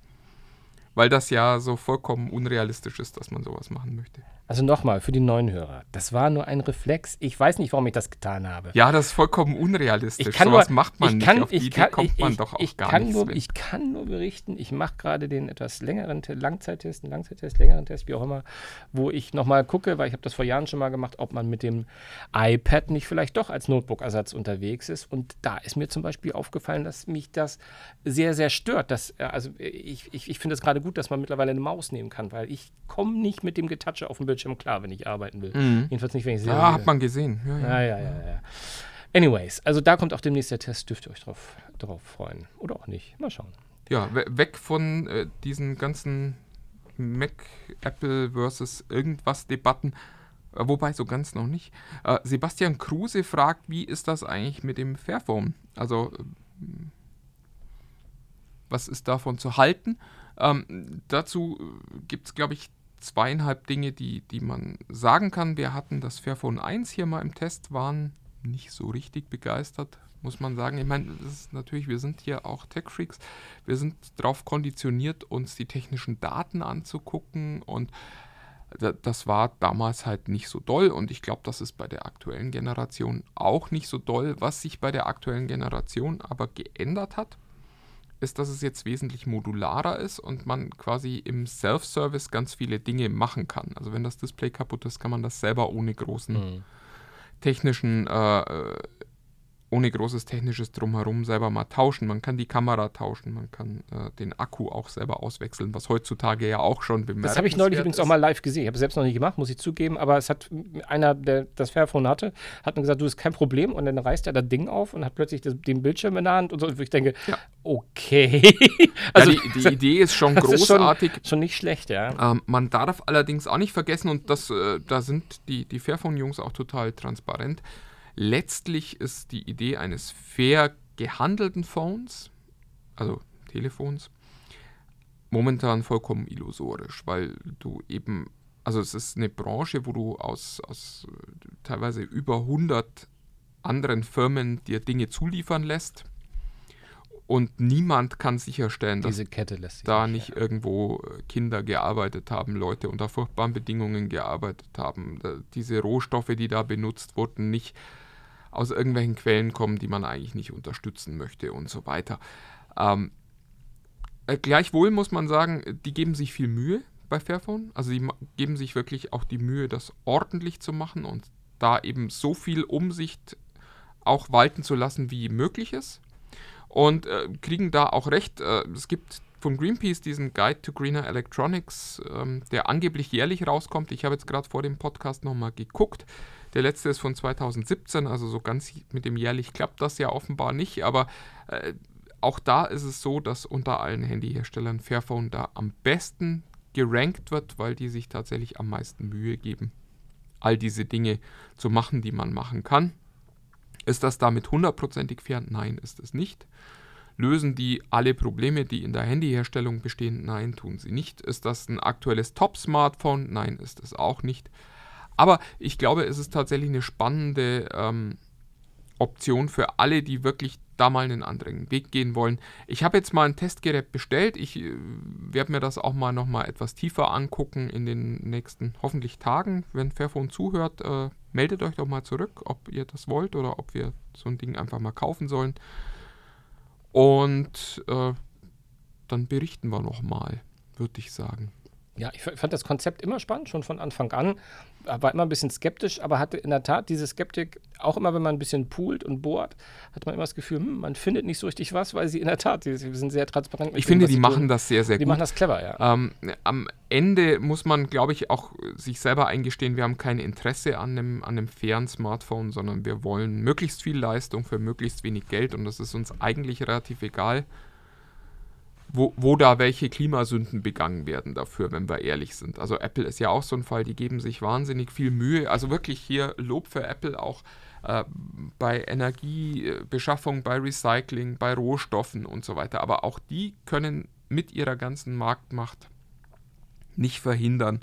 Weil das ja so vollkommen unrealistisch ist, dass man sowas machen möchte. Also nochmal, für die neuen Hörer. Das war nur ein Reflex. Ich weiß nicht, warum ich das getan habe. Ja, das ist vollkommen unrealistisch. Ich kann Sowas nur, macht man ich nicht. kann, Auf die ich Idee kann, kommt ich, man doch auch ich gar kann nicht. nur. Ich kann nur berichten, ich mache gerade den etwas längeren Te- Langzeittest, einen Langzeittest, längeren Test, wie auch immer, wo ich nochmal gucke, weil ich habe das vor Jahren schon mal gemacht, ob man mit dem iPad nicht vielleicht doch als Notebook-Ersatz unterwegs ist. Und da ist mir zum Beispiel aufgefallen, dass mich das sehr, sehr stört. Dass, äh, also ich, ich, ich finde es gerade gut, dass man mittlerweile eine Maus nehmen kann, weil ich komme nicht mit dem Getatsche auf dem Bildschirm klar, wenn ich arbeiten will. Jedenfalls nicht, wenn ich sehr ja, hat man gesehen. Ja, ja. ja, ja, ja, ja. Anyways, also da kommt auch demnächst der Test, dürft ihr euch drauf, drauf freuen. Oder auch nicht. Mal schauen. Ja, we weg von äh, diesen ganzen Mac, Apple versus irgendwas Debatten. Äh, wobei so ganz noch nicht. Äh, Sebastian Kruse fragt, wie ist das eigentlich mit dem Fairphone? Also, ähm, was ist davon zu halten? Ähm, dazu gibt es, glaube ich, zweieinhalb Dinge, die, die man sagen kann. Wir hatten das Fairphone 1 hier mal im Test, waren nicht so richtig begeistert, muss man sagen. Ich meine, natürlich, wir sind hier auch Tech-Freaks. Wir sind darauf konditioniert, uns die technischen Daten anzugucken und das war damals halt nicht so doll und ich glaube, das ist bei der aktuellen Generation auch nicht so doll. Was sich bei der aktuellen Generation aber geändert hat, ist, dass es jetzt wesentlich modularer ist und man quasi im Self-Service ganz viele Dinge machen kann. Also wenn das Display kaputt ist, kann man das selber ohne großen mhm. technischen äh, ohne großes technisches Drumherum selber mal tauschen. Man kann die Kamera tauschen, man kann äh, den Akku auch selber auswechseln, was heutzutage ja auch schon bemerkt Das habe ich neulich übrigens auch mal live gesehen. Ich habe es selbst noch nicht gemacht, muss ich zugeben, aber es hat einer, der das Fairphone hatte, hat mir gesagt, du, ist kein Problem und dann reißt er das Ding auf und hat plötzlich das, den Bildschirm in der Hand und so. Und ich denke, ja. okay. also ja, die, die, Idee ist schon [LAUGHS] großartig. Ist schon, schon, nicht schlecht, ja. Ähm, man darf allerdings auch nicht vergessen, und das, äh, da sind die, die Fairphone-Jungs auch total transparent, Letztlich ist die Idee eines fair gehandelten Phones, also Telefons, momentan vollkommen illusorisch, weil du eben, also es ist eine Branche, wo du aus, aus teilweise über 100 anderen Firmen dir Dinge zuliefern lässt und niemand kann sicherstellen, dass da nicht, irgendwo äh, Kinder gearbeitet haben, Leute unter furchtbaren Bedingungen gearbeitet haben, diese Rohstoffe, die da benutzt wurden, nicht aus irgendwelchen Quellen kommen, die man eigentlich nicht unterstützen möchte und so weiter. Ähm, äh, gleichwohl muss man sagen, die geben sich viel Mühe bei Fairphone. Also die geben sich wirklich auch die Mühe, das ordentlich zu machen und da eben so viel Umsicht auch walten zu lassen, wie möglich ist. Und äh, kriegen da auch recht. Äh, es gibt von Greenpeace diesen Guide to Greener Electronics, ähm, der angeblich jährlich rauskommt. Ich habe jetzt gerade vor dem Podcast nochmal geguckt. Der letzte ist von 2017, also so ganz mit dem jährlich klappt das ja offenbar nicht, aber äh, auch da ist es so, dass unter allen Handyherstellern Fairphone da am besten gerankt wird, weil die sich tatsächlich am meisten Mühe geben, all diese Dinge zu machen, die man machen kann. Ist das damit hundertprozentig fair? Nein, ist es nicht. Lösen die alle Probleme, die in der Handyherstellung bestehen? Nein, tun sie nicht. Ist das ein aktuelles Top-Smartphone? Nein, ist es auch nicht. Aber ich glaube, es ist tatsächlich eine spannende ähm, Option für alle, die wirklich da mal einen anderen Weg gehen wollen. Ich habe jetzt mal ein Testgerät bestellt. Ich äh, werde mir das auch mal noch mal etwas tiefer angucken in den nächsten hoffentlich Tagen. Wenn Fairphone zuhört, äh, meldet euch doch mal zurück, ob ihr das wollt oder ob wir so ein Ding einfach mal kaufen sollen. Und äh, dann berichten wir noch mal, würde ich sagen. Ja, ich fand das Konzept immer spannend, schon von Anfang an. War immer ein bisschen skeptisch, aber hatte in der Tat diese Skeptik, auch immer wenn man ein bisschen poolt und bohrt, hat man immer das Gefühl, hm, man findet nicht so richtig was, weil sie in der Tat, sie, sind sehr transparent. ich dem, finde, die machen tun. das sehr, sehr die gut. Die machen das clever, ja. Ähm, am Ende muss man, glaube ich, auch sich selber eingestehen, wir haben kein Interesse an einem, an einem fairen Smartphone, sondern wir wollen möglichst viel Leistung für möglichst wenig Geld und das ist uns eigentlich relativ egal wo, da welche Klimasünden begangen werden dafür, wenn wir ehrlich sind. Also Apple ist ja auch so ein Fall, die geben sich wahnsinnig viel Mühe. Also wirklich hier Lob für Apple auch äh, bei Energiebeschaffung, bei Recycling, bei Rohstoffen und so weiter. Aber auch die können mit ihrer ganzen Marktmacht nicht verhindern,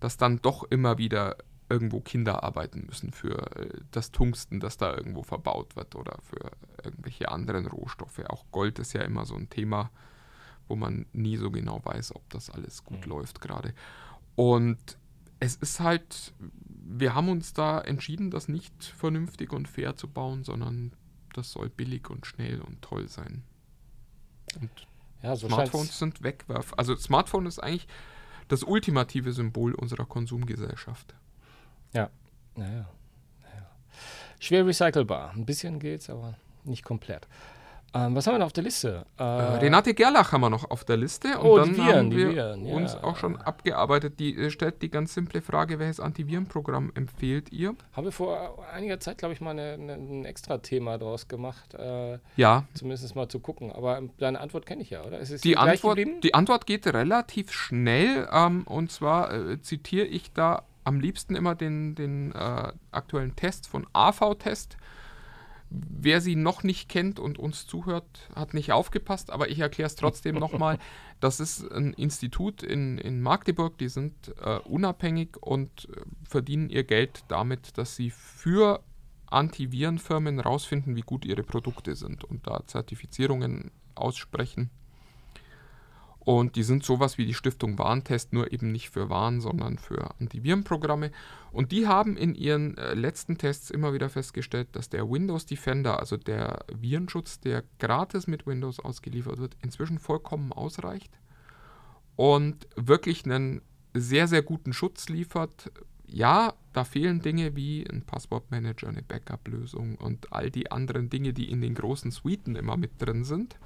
dass dann doch immer wieder irgendwo Kinder arbeiten müssen für äh, das Tungsten, das da irgendwo verbaut wird oder für irgendwelche anderen Rohstoffe. Auch Gold ist ja immer so ein Thema wo man nie so genau weiß, ob das alles gut mhm. läuft gerade. Und es ist halt, wir haben uns da entschieden, das nicht vernünftig und fair zu bauen, sondern das soll billig und schnell und toll sein. Und ja, so Smartphones sind Wegwerf. Also Smartphone ist eigentlich das ultimative Symbol unserer Konsumgesellschaft. Ja, naja. naja. Schwer recycelbar. Ein bisschen geht's, aber nicht komplett. Ähm, was haben wir noch auf der Liste? Äh, äh, Renate Gerlach haben wir noch auf der Liste. Und oh, dann Viren, haben wir Viren, ja. uns auch schon abgearbeitet. Die äh, stellt die ganz simple Frage, welches Antivirenprogramm empfehlt ihr? Haben wir vor einiger Zeit, glaube ich, mal eine, eine, ein extra Thema draus gemacht. Äh, ja. Zumindest mal zu gucken. Aber deine Antwort kenne ich ja, oder? die, Antwort, die Antwort geht relativ schnell. Ähm, und zwar äh, zitiere ich da am liebsten immer den, den äh, aktuellen Test von AV-Test. Wer sie noch nicht kennt und uns zuhört, hat nicht aufgepasst, aber ich erkläre es trotzdem nochmal. [LAUGHS] Das ist ein Institut in, in Magdeburg, die sind äh, unabhängig und äh, verdienen ihr Geld damit, dass sie für Antivirenfirmen rausfinden, wie gut ihre Produkte sind und da Zertifizierungen aussprechen. Und die sind sowas wie die Stiftung Warentest, nur eben nicht für Waren, sondern für Antivirenprogramme. Und die haben in ihren äh, letzten Tests immer wieder festgestellt, dass der Windows Defender, also der Virenschutz, der gratis mit Windows ausgeliefert wird, inzwischen vollkommen ausreicht und wirklich einen sehr, sehr guten Schutz liefert. Ja, da fehlen Dinge wie ein Passwortmanager, eine Backup-Lösung und all die anderen Dinge, die in den großen Suiten immer mit drin sind.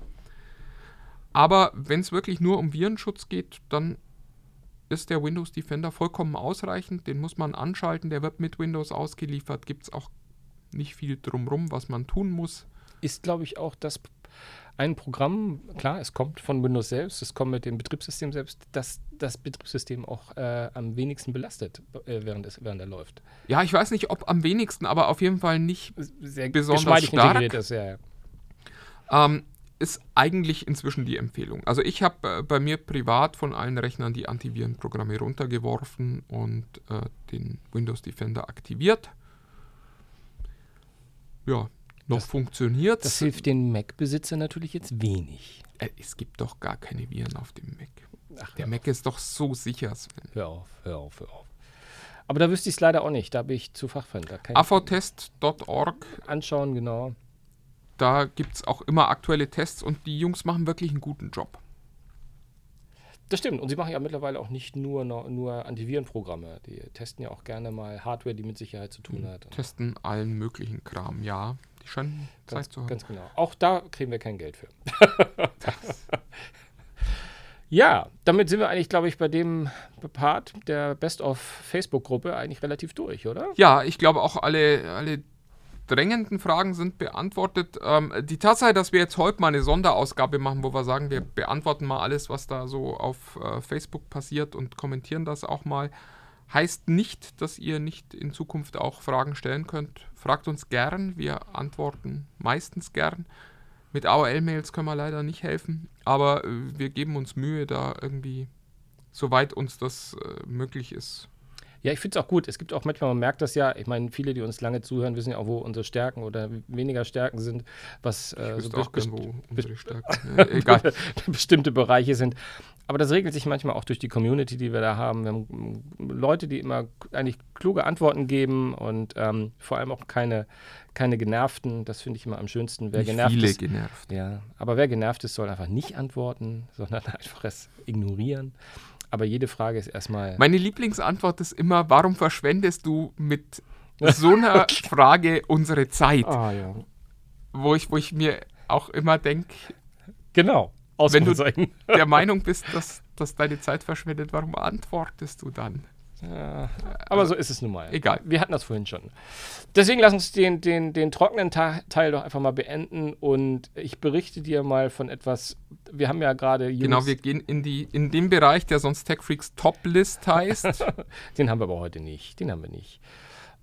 Aber wenn es wirklich nur um Virenschutz geht, dann ist der Windows Defender vollkommen ausreichend. Den muss man anschalten, der wird mit Windows ausgeliefert. Gibt es auch nicht viel drumrum, was man tun muss. Ist, glaube ich, auch das ein Programm, klar, es kommt von Windows selbst, es kommt mit dem Betriebssystem selbst, das das Betriebssystem auch äh, am wenigsten belastet, äh, während, es, während er läuft. Ja, ich weiß nicht, ob am wenigsten, aber auf jeden Fall nicht Sehr besonders stark. integriert ist, ja. ähm, ist eigentlich inzwischen die Empfehlung. Also ich habe äh, bei mir privat von allen Rechnern die Antivirenprogramme runtergeworfen und äh, den Windows Defender aktiviert. Ja, noch Das- funktioniert Das hilft den Mac-Besitzer natürlich jetzt wenig. Äh, es gibt doch gar keine Viren auf dem Mac. Ach, Der Mac ist doch so sicher, Sven. Hör auf, hör auf, hör auf. Aber da wüsste ich es leider auch nicht. Da bin ich zu fachfremd. Avtest.org, anschauen, genau. Da gibt es auch immer aktuelle Tests und die Jungs machen wirklich einen guten Job. Das stimmt. Und sie machen ja mittlerweile auch nicht nur, nur, Antivirenprogramme. Die testen ja auch gerne mal Hardware, die mit Sicherheit zu tun hat. Und Testen allen möglichen Kram, ja. Die scheinen ganz, Zeit zu haben. ganz genau. Auch da kriegen wir kein Geld für. [LAUGHS] ja, damit sind wir eigentlich, glaube ich, bei dem Part der Best-of-Facebook-Gruppe eigentlich relativ durch, oder? Ja, ich glaube auch alle, alle drängenden Fragen sind beantwortet. Ähm, die Tatsache, dass wir jetzt heute mal eine Sonderausgabe machen, wo wir sagen, wir beantworten mal alles, was da so auf äh, Facebook passiert und kommentieren das auch mal, heißt nicht, dass ihr nicht in Zukunft auch Fragen stellen könnt. Fragt uns gern, wir antworten meistens gern. Mit AOL-Mails können wir leider nicht helfen, aber äh, wir geben uns Mühe, da irgendwie, soweit uns das äh, möglich ist, Ja, ich finde es auch gut. Es gibt auch manchmal, man merkt das ja, ich meine, viele, die uns lange zuhören, wissen ja auch, wo unsere Stärken oder weniger Stärken sind, was äh, so auch gern, wo unsere Stärken äh, [LAUGHS] Egal. bestimmte Bereiche sind. Aber das regelt sich manchmal auch durch die Community, die wir da haben. Wir haben mm, Leute, die immer eigentlich kluge Antworten geben und ähm, vor allem auch keine, keine genervten. Das finde ich immer am schönsten. Wer Nicht genervt viele ist, genervt. ja, aber wer genervt ist, soll einfach nicht antworten, [LAUGHS] sondern einfach es ignorieren. Aber jede Frage ist erstmal. Meine Lieblingsantwort ist immer, warum verschwendest du mit so einer [LAUGHS] Frage unsere Zeit? Ah, ja. Wo, ich, wo ich mir auch immer denke, Genau. Wenn du- der Meinung bist, dass, dass deine Zeit verschwendet, warum antwortest du dann? Ja, aber so ist es nun mal. Egal. Wir hatten das vorhin schon. Deswegen lass uns den, den, den trockenen Ta Teil doch einfach mal beenden und ich berichte dir mal von etwas. Wir haben ja gerade Genau, wir gehen in, die, in den Bereich, der sonst TechFreaks Top-List heißt. [LAUGHS] den haben wir aber heute nicht. Den haben wir nicht.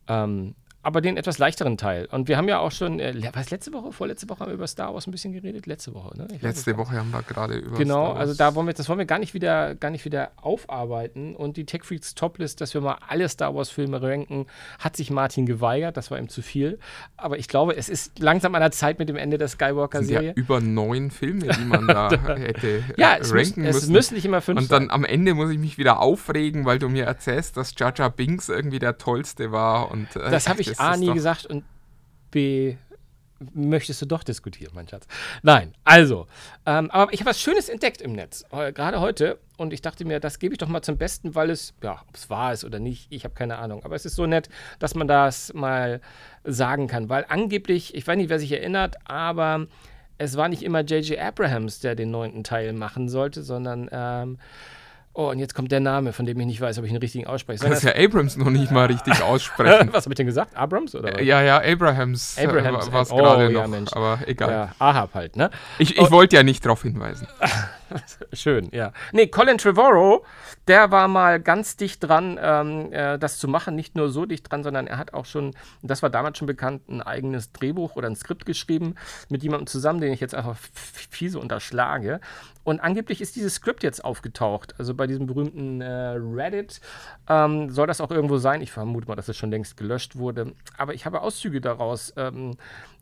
Ähm, aber den etwas leichteren Teil. Und wir haben ja auch schon, äh, was letzte Woche, vorletzte Woche haben wir über Star Wars ein bisschen geredet? Letzte Woche, ne? Ich es Letzte Woche haben wir gerade über Genau, Star Wars- also da wollen wir, das wollen wir gar nicht wieder, gar nicht wieder aufarbeiten. Und die Tech Freaks Toplist, dass wir mal alle Star Wars Filme ranken, hat sich Martin geweigert. Das war ihm zu viel. Aber ich glaube, es ist langsam an der Zeit mit dem Ende der sind ja Skywalker-Serie. über neun Filme, die man [LAUGHS] da hätte Ja, äh, es, müssen, ranken es müssen. müssen nicht immer fünf Und dann am Ende muss ich mich wieder aufregen, weil du mir erzählst, dass Jar Jar Binks irgendwie der Tollste war. Und, äh, sein. Das habe ich A nie doch- gesagt und B möchtest du doch diskutieren, mein Schatz. Nein, also, ähm, aber ich habe was Schönes entdeckt im Netz, gerade heute. Und ich dachte mir, das gebe ich doch mal zum Besten, weil es, ja, ob es wahr ist oder nicht, ich habe keine Ahnung. Aber es ist so nett, dass man das mal sagen kann. Weil angeblich, ich weiß nicht, wer sich erinnert, aber es war nicht immer J.J. Abrahams, der den neunten Teil machen sollte, sondern, ähm, oh, und jetzt kommt der Name, von dem ich nicht weiß, ob ich ihn richtig ausspreche. Kannst ja Abrams noch nicht mal richtig [LAUGHS] aussprechen. was habe ich denn gesagt? Abrams oder was? ja, ja, Abrahams, Abrahams, war es oh, gerade ja, noch, Mensch. aber egal. Ja, Ahab halt, ne? Ich, ich wollte ja nicht darauf hinweisen. [LAUGHS] [LAUGHS] Schön, ja. Nee, Colin Trevorrow, der war mal ganz dicht dran, ähm, äh, das zu machen. Nicht nur so dicht dran, sondern er hat auch schon, das war damals schon bekannt, ein eigenes Drehbuch oder ein Skript geschrieben mit jemandem zusammen, den ich jetzt einfach fiese unterschlage. Und angeblich ist dieses Skript jetzt aufgetaucht. Also bei diesem berühmten äh, Reddit ähm, soll das auch irgendwo sein. Ich vermute mal, dass es schon längst gelöscht wurde. Aber ich habe Auszüge daraus ähm,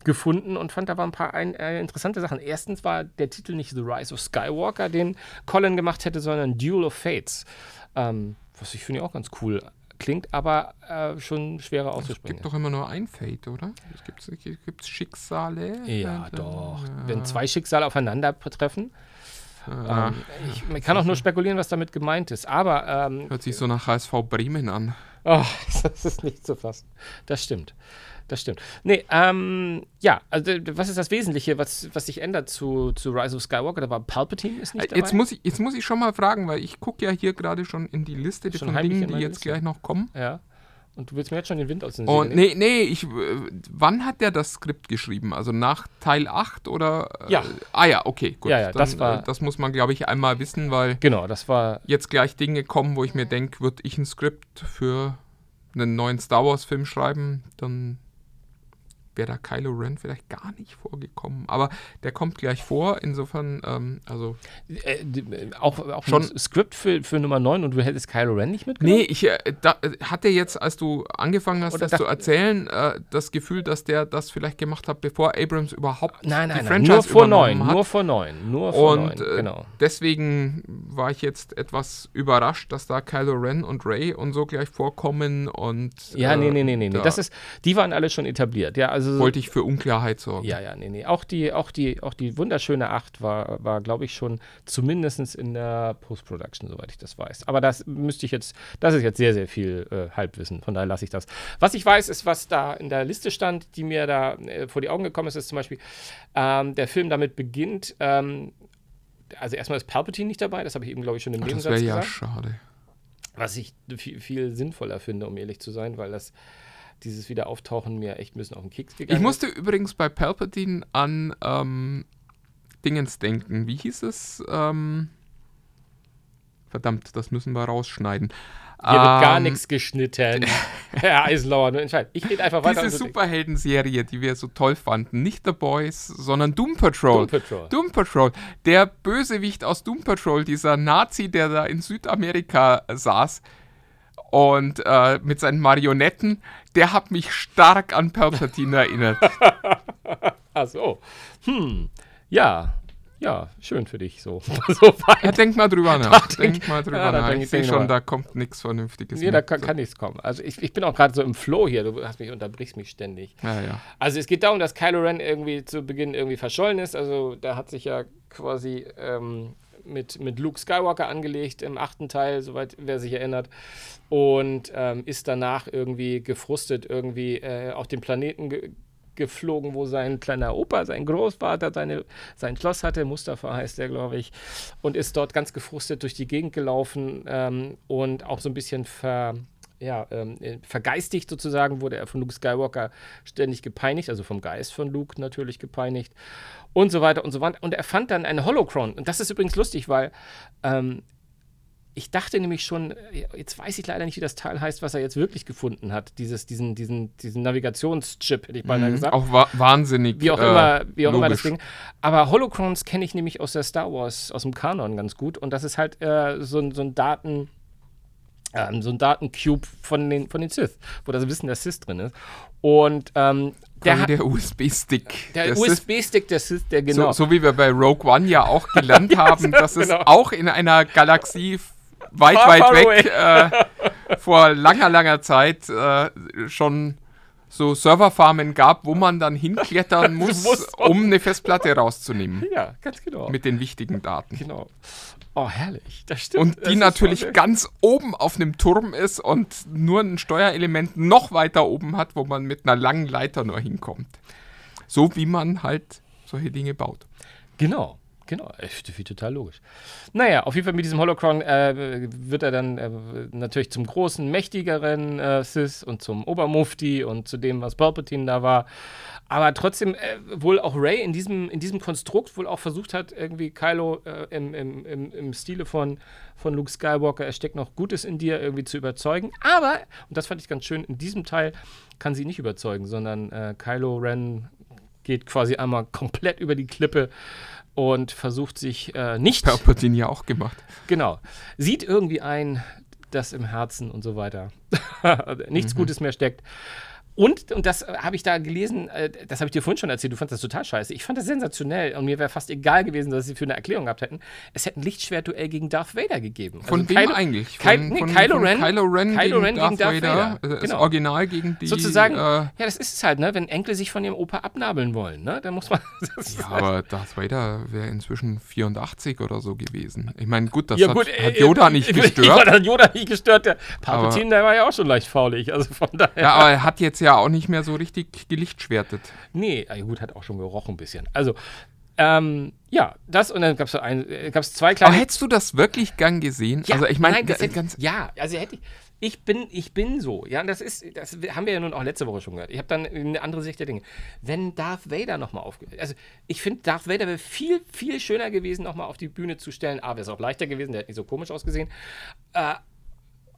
gefunden und fand da waren ein paar ein, äh, interessante Sachen. Erstens war der Titel nicht The Rise of Skywalker, den Colin gemacht hätte, sondern Duel of Fates. Ähm, was ich finde auch ganz cool klingt, aber äh, schon schwerer auszusprechen. Es gibt doch immer nur ein Fate, oder? Es gibt gibt's Schicksale. Ja, äh, doch. Ja. Wenn zwei Schicksale aufeinandertreffen, ähm, ich, man kann auch nur spekulieren, was damit gemeint ist. Aber. Ähm, Hört sich so nach HSV Bremen an. Oh, [LAUGHS] das ist nicht zu fassen. Das stimmt. Das stimmt. Nee, ähm, ja, also was ist das Wesentliche, was, was sich ändert zu, zu Rise of Skywalker? Da war Palpatine ist nicht dabei. Jetzt muss ich, jetzt muss ich schon mal fragen, weil ich gucke ja hier gerade schon in die Liste schon von Dingen, die jetzt Liste? gleich noch kommen. Ja. Und du willst mir jetzt schon den Wind aus den Segeln nee, nee, ich, äh, wann hat der das Skript geschrieben? Also nach Teil 8 oder? Äh, ja. Ah ja, okay, gut. Ja, ja, Dann, das war. Äh, das muss man, glaube ich, einmal wissen, weil. Genau, das war. Jetzt gleich Dinge kommen, wo ich mir denke, würde ich ein Skript für einen neuen Star Wars-Film schreiben, dann wäre da Kylo Ren vielleicht gar nicht vorgekommen. Aber der kommt gleich vor, insofern, ähm, also. Äh, auch, auch schon ein Skript für, für Nummer 9 und du hättest Kylo Ren nicht mitgenommen? Nee, ich äh, da, hatte jetzt, als du angefangen hast, Oder das zu erzählen, äh, das Gefühl, dass der das vielleicht gemacht hat, bevor Abrams überhaupt nein, nein, die nein, Franchise nur vor 9, hat. nur vor 9, nur vor und, 9, äh, genau. Deswegen war ich jetzt etwas überrascht, dass da Kylo Ren und Ray und so gleich vorkommen und. Ja, äh, nee, nee, nee, nee, nee. Das ist, die waren alle schon etabliert, ja, also. Wollte ich für Unklarheit sorgen. Ja, ja, nee, nee. Auch die, auch die, auch die wunderschöne 8 war, war glaube ich, schon zumindest in der Post-Production, soweit ich das weiß. Aber das müsste ich jetzt, das ist jetzt sehr, sehr viel äh, Halbwissen. Von daher lasse ich das. Was ich weiß, ist, was da in der Liste stand, die mir da äh, vor die Augen gekommen ist, ist zum Beispiel, ähm, der Film damit beginnt, ähm, also erstmal ist Palpatine nicht dabei, das habe ich eben, glaube ich, schon im Ach, Nebensatz das wäre ja gesagt. schade. Was ich viel, viel sinnvoller finde, um ehrlich zu sein, weil das dieses Wiederauftauchen mir echt ein bisschen auf den Keks gegangen Ich musste übrigens bei Palpatine an ähm, Dingens denken. Wie hieß es? Ähm, verdammt, das müssen wir rausschneiden. Hier ähm, wird gar nichts geschnitten. [LAUGHS] [LAUGHS] Herr Eisenlauer, nur entscheid. Ich rede einfach weiter. Diese Superhelden-Serie, die wir so toll fanden. Nicht The Boys, sondern Doom Patrol. Doom Patrol. Doom Patrol. Der Bösewicht aus Doom Patrol, dieser Nazi, der da in Südamerika saß und äh, mit seinen Marionetten, der hat mich stark an Palpatine erinnert. [LAUGHS] Ach so. Hm. Ja, ja, schön für dich so. [LAUGHS] so ja, denk mal drüber nach. [LAUGHS] denk, denk mal drüber ja, nach. Ich sehe schon, da kommt nichts Vernünftiges. Nee, da kann, kann nichts kommen. Also ich, ich bin auch gerade so im Flow hier. Du hast mich unterbrichst mich ständig. Ja, ja. Also es geht darum, dass Kylo Ren irgendwie zu Beginn irgendwie verschollen ist. Also da hat sich ja quasi ähm, mit, mit Luke Skywalker angelegt im achten Teil, soweit wer sich erinnert. Und ähm, ist danach irgendwie gefrustet, irgendwie äh, auf den Planeten ge geflogen, wo sein kleiner Opa, sein Großvater, seine, sein Schloss hatte. Mustafa heißt der, glaube ich. Und ist dort ganz gefrustet durch die Gegend gelaufen ähm, und auch so ein bisschen ver, ja, ähm, vergeistigt sozusagen, wurde er von Luke Skywalker ständig gepeinigt, also vom Geist von Luke natürlich gepeinigt und so weiter und so weiter. Und er fand dann einen Holocron. Und das ist übrigens lustig, weil ähm, ich dachte nämlich schon, jetzt weiß ich leider nicht, wie das Teil heißt, was er jetzt wirklich gefunden hat. Dieses, diesen, diesen, diesen Navigationschip, hätte ich beinahe Mhm, gesagt. Auch wa wahnsinnig. Wie auch äh, immer, wie auch immer das logisch. Ding. Aber Holocrons kenne ich nämlich aus der Star Wars, aus dem Kanon ganz gut. Und das ist halt äh, so, ein- so ein Daten, ähm, so ein Datencube von den, von den Sith, wo das Wissen der Sith drin ist. Und ähm, der der USB-Stick. der Das ist USB-Stick der genau. so, so wie wir bei Rogue One ja auch gelernt [LAUGHS] haben, dass es genau. auch in einer Galaxie weit, Far, weit far weg äh, vor langer, langer Zeit äh, schon so Serverfarmen gab, wo man dann hinklettern [LAUGHS] muss, muss. um eine Festplatte rauszunehmen ja, ganz genau. mit den wichtigen Daten. genau. Oh, herrlich. Das stimmt. Und Das die ist natürlich ganz oben auf einem Turm ist und nur ein Steuerelement noch weiter oben hat, wo man mit einer langen Leiter nur hinkommt. So wie man halt solche Dinge baut. Genau, Genau, wie total logisch. Naja, auf jeden Fall mit diesem Holocron äh, wird er dann äh, natürlich zum großen, mächtigeren äh, Sis und zum Obermufti und zu dem, was Palpatine da war. Aber trotzdem äh, wohl auch Ray in diesem, in diesem Konstrukt wohl auch versucht hat, irgendwie Kylo äh, im, im, im, im Stile von, von Luke Skywalker, er steckt noch Gutes in dir, irgendwie zu überzeugen. Aber, und das fand ich ganz schön, in diesem Teil kann sie nicht überzeugen, sondern äh, Kylo Ren geht quasi einmal komplett über die Klippe und versucht sich äh, nicht. Palpatine ja auch gemacht. Genau. Sieht irgendwie ein, dass im Herzen und so weiter [LAUGHS] nichts Gutes mehr steckt. Und, und das habe ich da gelesen, äh, das habe ich dir vorhin schon erzählt, du fandest das total scheiße. Ich fand das sensationell und mir wäre fast egal gewesen, dass sie für eine Erklärung gehabt hätten. Es hätte ein Lichtschwertduell gegen Darth Vader gegeben. Von wem Kylo, eigentlich? Ky Von, nee, von, Kylo, von Ren, Kylo Ren Kylo gegen Ren Darth gegen Darth Vader. Vader. Also Das Genau. Original gegen die. Sozusagen, Äh, ja, das ist es halt, ne? Wenn Enkel sich von ihrem Opa abnabeln wollen, ne? Dann muss man. [LAUGHS] das ja, halt- aber Darth Vader wäre inzwischen 84 oder so gewesen. Ich meine, gut, das Ja, hat, gut, hat äh, Yoda äh, nicht [LAUGHS] ich- Ich gestört. das Yoda nicht gestört. Der Palpatine, der war ja auch schon leicht faulig. Also von daher. Ja, aber er hat jetzt ja auch nicht mehr so richtig gelichtschwertet. Nee, ja, gut, hat auch schon gerochen ein bisschen. Also, ähm, ja, das und dann gab es ein, äh, gab's zwei Aber kleine. hättest du das wirklich gern gesehen? Ja, also ich meine, ganz. ja, also hätte ich. Ich bin, ich bin so. Ja, das ist, das haben wir ja nun auch letzte Woche schon gehört. Ich habe dann eine andere Sicht der Dinge. Wenn Darth Vader nochmal auf, also ich finde, Darth Vader wäre viel, viel schöner gewesen, nochmal auf die Bühne zu stellen. A, wäre es auch leichter gewesen, der hätte nicht so komisch ausgesehen. Äh,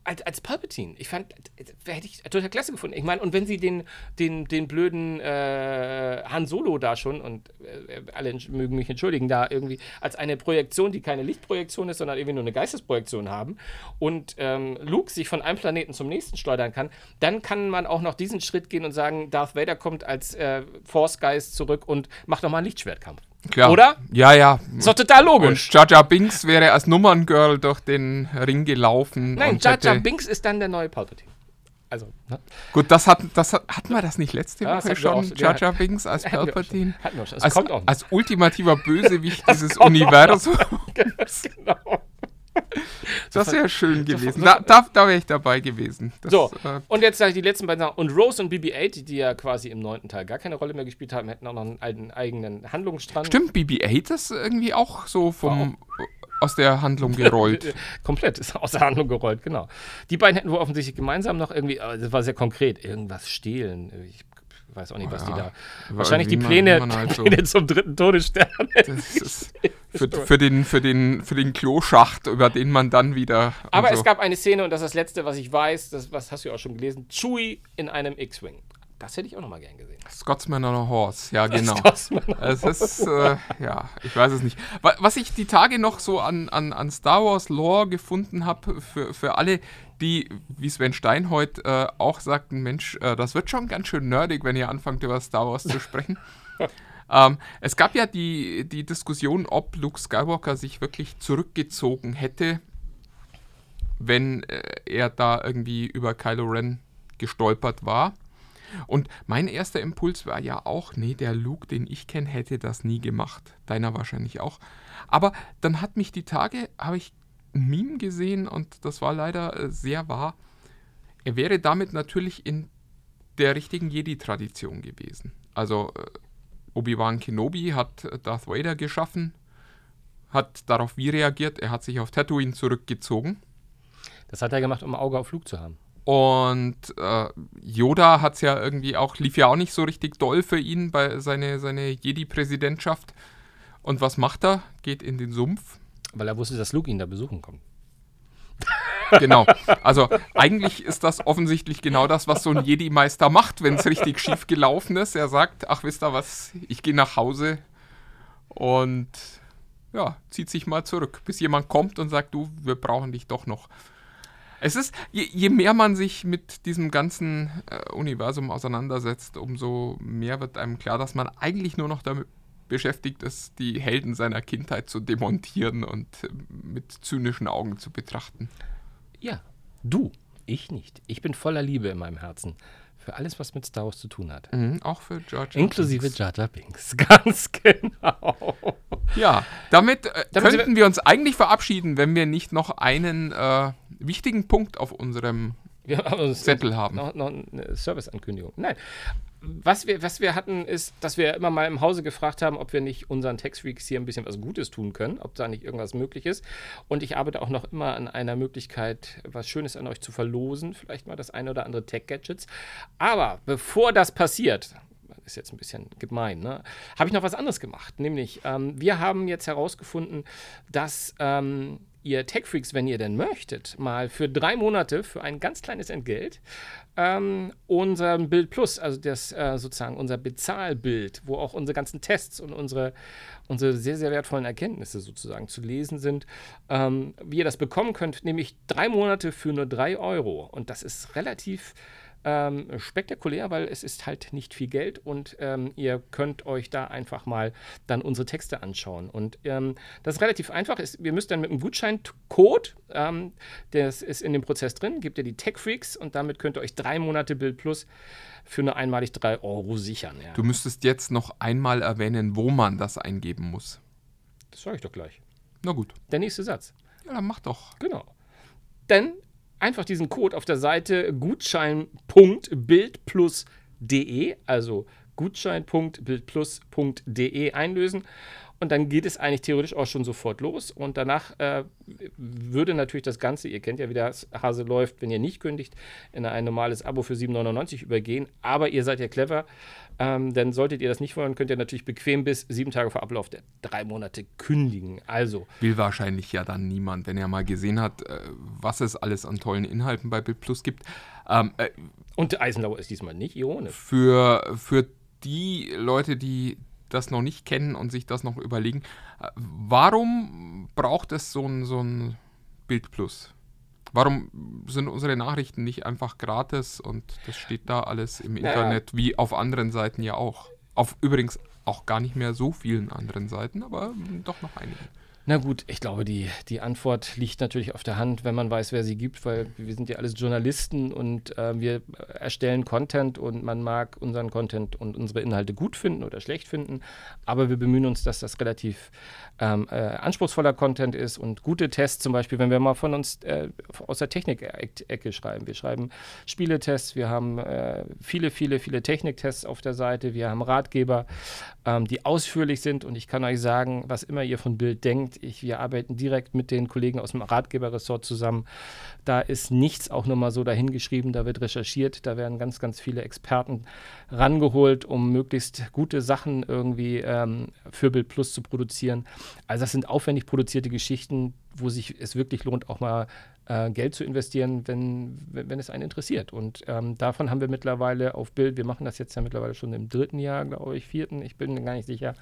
als, als Palpatine. Ich fand, äh, hätte ich total klasse gefunden. Ich meine, und wenn sie den, den, den blöden äh, Han Solo da schon, und äh, alle mögen mich entschuldigen, da irgendwie als eine Projektion, die keine Lichtprojektion ist, sondern irgendwie nur eine Geistesprojektion haben und ähm, Luke sich von einem Planeten zum nächsten schleudern kann, dann kann man auch noch diesen Schritt gehen und sagen, Darth Vader kommt als äh, Force-Geist zurück und macht nochmal einen Lichtschwertkampf. Klar. Oder? Ja, ja. Ist doch total Und logisch. Jar Jar Binks wäre als Nummerngirl durch den Ring gelaufen. Nein, und hätte- Binks ist dann der neue Palpatine. Also, ne? Gut, das hat, das hat, hatten wir das nicht letzte Ja, das Woche hatten schon? auch, Jar ja. Jar Binks als Hatten wir schon. Palpatine? Hatten wir schon. Es Als, kommt auch noch. als ultimativer Bösewicht [LAUGHS] dieses. Universums. [LAUGHS] genau. Das wäre schön gewesen. Da, da, da wäre ich dabei gewesen. Das, So, äh, und jetzt sage ich die letzten beiden Sachen. Und Rose und BB-8, die ja quasi im neunten Teil gar keine Rolle mehr gespielt haben, hätten auch noch einen, einen eigenen Handlungsstrang. stimmt, BB-8 ist irgendwie auch so vom, aus der Handlung gerollt. [LAUGHS] Komplett, ist außer Handlung gerollt, genau. Die beiden hätten wohl offensichtlich gemeinsam noch irgendwie, das war sehr konkret, irgendwas stehlen. Ich weiß auch nicht, was die Ja, da. aber Wahrscheinlich die man- Pläne, man halt so- Pläne zum dritten Todesstern. [LAUGHS] Für, für, den, für, den, für den Kloschacht, über den man dann wieder. Aber so. es gab eine Szene, und das ist das Letzte, was ich weiß, das was hast du ja auch schon gelesen, Chewie in einem X-Wing. Das hätte ich auch noch mal gern gesehen. Scotsman on a Horse, ja, [LAUGHS] genau. Es ist, äh, ja, ich weiß es nicht. Wa- Was ich die Tage noch so an, an, an Star Wars Lore gefunden habe, für, für alle, die, wie Sven Stein heute äh, auch sagten, Mensch, äh, das wird schon ganz schön nerdig, wenn ihr anfangt über Star Wars zu sprechen. [LAUGHS] ähm, es gab ja die, die Diskussion, ob Luke Skywalker sich wirklich zurückgezogen hätte, wenn äh, er da irgendwie über Kylo Ren gestolpert war. Und mein erster Impuls war ja auch, nee, der Luke, den ich kenne, hätte das nie gemacht. Deiner wahrscheinlich auch. Aber dann hat mich die Tage, habe ich ein Meme gesehen und das war leider äh, sehr wahr. Er wäre damit natürlich in der richtigen Jedi-Tradition gewesen. Also äh, Obi-Wan Kenobi hat äh, Darth Vader geschaffen, hat darauf wie reagiert, er hat sich auf Tatooine zurückgezogen. Das hat er gemacht, um Auge auf Flug zu haben. Und äh, Yoda hat's ja irgendwie auch, lief ja auch nicht so richtig doll für ihn bei seine, seine Jedi-Präsidentschaft. Und was macht er? Geht in den Sumpf. Weil er wusste, dass Luke ihn da besuchen kommt. [LAUGHS] Genau. Also eigentlich ist das offensichtlich genau das, was so ein Jedi-Meister macht, wenn es richtig schief gelaufen ist. Er sagt, ach wisst ihr was, ich gehe nach Hause und ja, zieht sich mal zurück, bis jemand kommt und sagt, du, wir brauchen dich doch noch. Es ist, je, je mehr man sich mit diesem ganzen äh, Universum auseinandersetzt, umso mehr wird einem klar, dass man eigentlich nur noch damit beschäftigt ist, die Helden seiner Kindheit zu demontieren und äh, mit zynischen Augen zu betrachten. Ja, du. Ich nicht. Ich bin voller Liebe in meinem Herzen. Für alles, was mit Star Wars zu tun hat. Mhm, auch für George. Inklusive Lucas. Jar Jar Binks. [LAUGHS] Ganz genau. Ja, damit, äh, Damit könnten wir uns eigentlich verabschieden, wenn wir nicht noch einen äh, wichtigen Punkt auf unserem Wir haben uns Zettel haben. Noch, noch eine Serviceankündigung. Nein. was wir, was wir hatten, ist, dass wir immer mal im Hause gefragt haben, ob wir nicht unseren Tex-Freaks hier ein bisschen was Gutes tun können, ob da nicht irgendwas möglich ist. Und ich arbeite auch noch immer an einer Möglichkeit, was Schönes an euch zu verlosen. Vielleicht mal das eine oder andere Tech-Gadgets. Aber bevor das passiert, ist jetzt ein bisschen gemein, ne? habe ich noch was anderes gemacht. Nämlich, ähm, wir haben jetzt herausgefunden, dass ähm, ihr Tech-Freaks, wenn ihr denn möchtet, mal für drei Monate für ein ganz kleines Entgelt ähm, unser Bild Plus, also das äh, sozusagen unser Bezahlbild, wo auch unsere ganzen Tests und unsere, unsere sehr, sehr wertvollen Erkenntnisse sozusagen zu lesen sind, ähm, wie ihr das bekommen könnt, nämlich drei Monate für nur drei Euro. Und das ist relativ ähm, spektakulär, weil es ist halt nicht viel Geld und ähm, ihr könnt euch da einfach mal dann unsere Texte anschauen. Und ähm, das ist relativ einfach. Ist, ihr müsst dann mit einem Gutscheincode, ähm, der ist in dem Prozess drin, gebt ihr die Tech Freaks und damit könnt ihr euch drei Monate Bild Plus für nur einmalig drei Euro sichern. Ja. Du müsstest jetzt noch einmal erwähnen, wo man das eingeben muss. Das sage ich doch gleich. Na gut. Der nächste Satz. Ja, dann mach doch. Genau. Denn einfach diesen Code auf der Seite gutschein.bildplus.de, also gutschein.bildplus.de einlösen. Und dann geht es eigentlich theoretisch auch schon sofort los. Und danach äh, würde natürlich das Ganze, ihr kennt ja, wie der Hase läuft, wenn ihr nicht kündigt, in ein normales Abo für 7,99 übergehen. Aber ihr seid ja clever, ähm, denn solltet ihr das nicht wollen, könnt ihr natürlich bequem bis sieben Tage vor Ablauf der drei Monate kündigen. Also. Will wahrscheinlich ja dann niemand, wenn er mal gesehen hat, äh, was es alles an tollen Inhalten bei Bild Plus gibt. Ähm, äh, Und Eisenlauer ist diesmal nicht ironisch. Für, für die Leute, die das noch nicht kennen und sich das noch überlegen, warum braucht es so ein, so ein Bild Plus? Warum sind unsere Nachrichten nicht einfach gratis und das steht da alles im naja. Internet, wie auf anderen Seiten ja auch? Auf übrigens auch gar nicht mehr so vielen anderen Seiten, aber doch noch einigen. Na gut, ich glaube, die, die Antwort liegt natürlich auf der Hand, wenn man weiß, wer sie gibt, weil wir sind ja alles Journalisten und äh, wir erstellen Content und man mag unseren Content und unsere Inhalte gut finden oder schlecht finden, aber wir bemühen uns, dass das relativ ähm, äh, anspruchsvoller Content ist und gute Tests zum Beispiel, wenn wir mal von uns äh, aus der Technik-Ecke schreiben. Wir schreiben Spieletests, wir haben äh, viele, viele, viele Techniktests auf der Seite, wir haben Ratgeber, ähm, die ausführlich sind und ich kann euch sagen, was immer ihr von Bild denkt, ich, wir arbeiten direkt mit den Kollegen aus dem Ratgeberressort zusammen. Da ist nichts auch nur mal so dahingeschrieben, da wird recherchiert, da werden ganz, ganz viele Experten rangeholt, um möglichst gute Sachen irgendwie ähm, für Bild Plus zu produzieren. Also das sind aufwendig produzierte Geschichten, wo sich es wirklich lohnt, auch mal äh, Geld zu investieren, wenn, wenn, wenn, es einen interessiert. Und ähm, davon haben wir mittlerweile auf Bild, wir machen das jetzt ja mittlerweile schon im dritten Jahr, glaube ich, vierten, ich bin gar nicht sicher,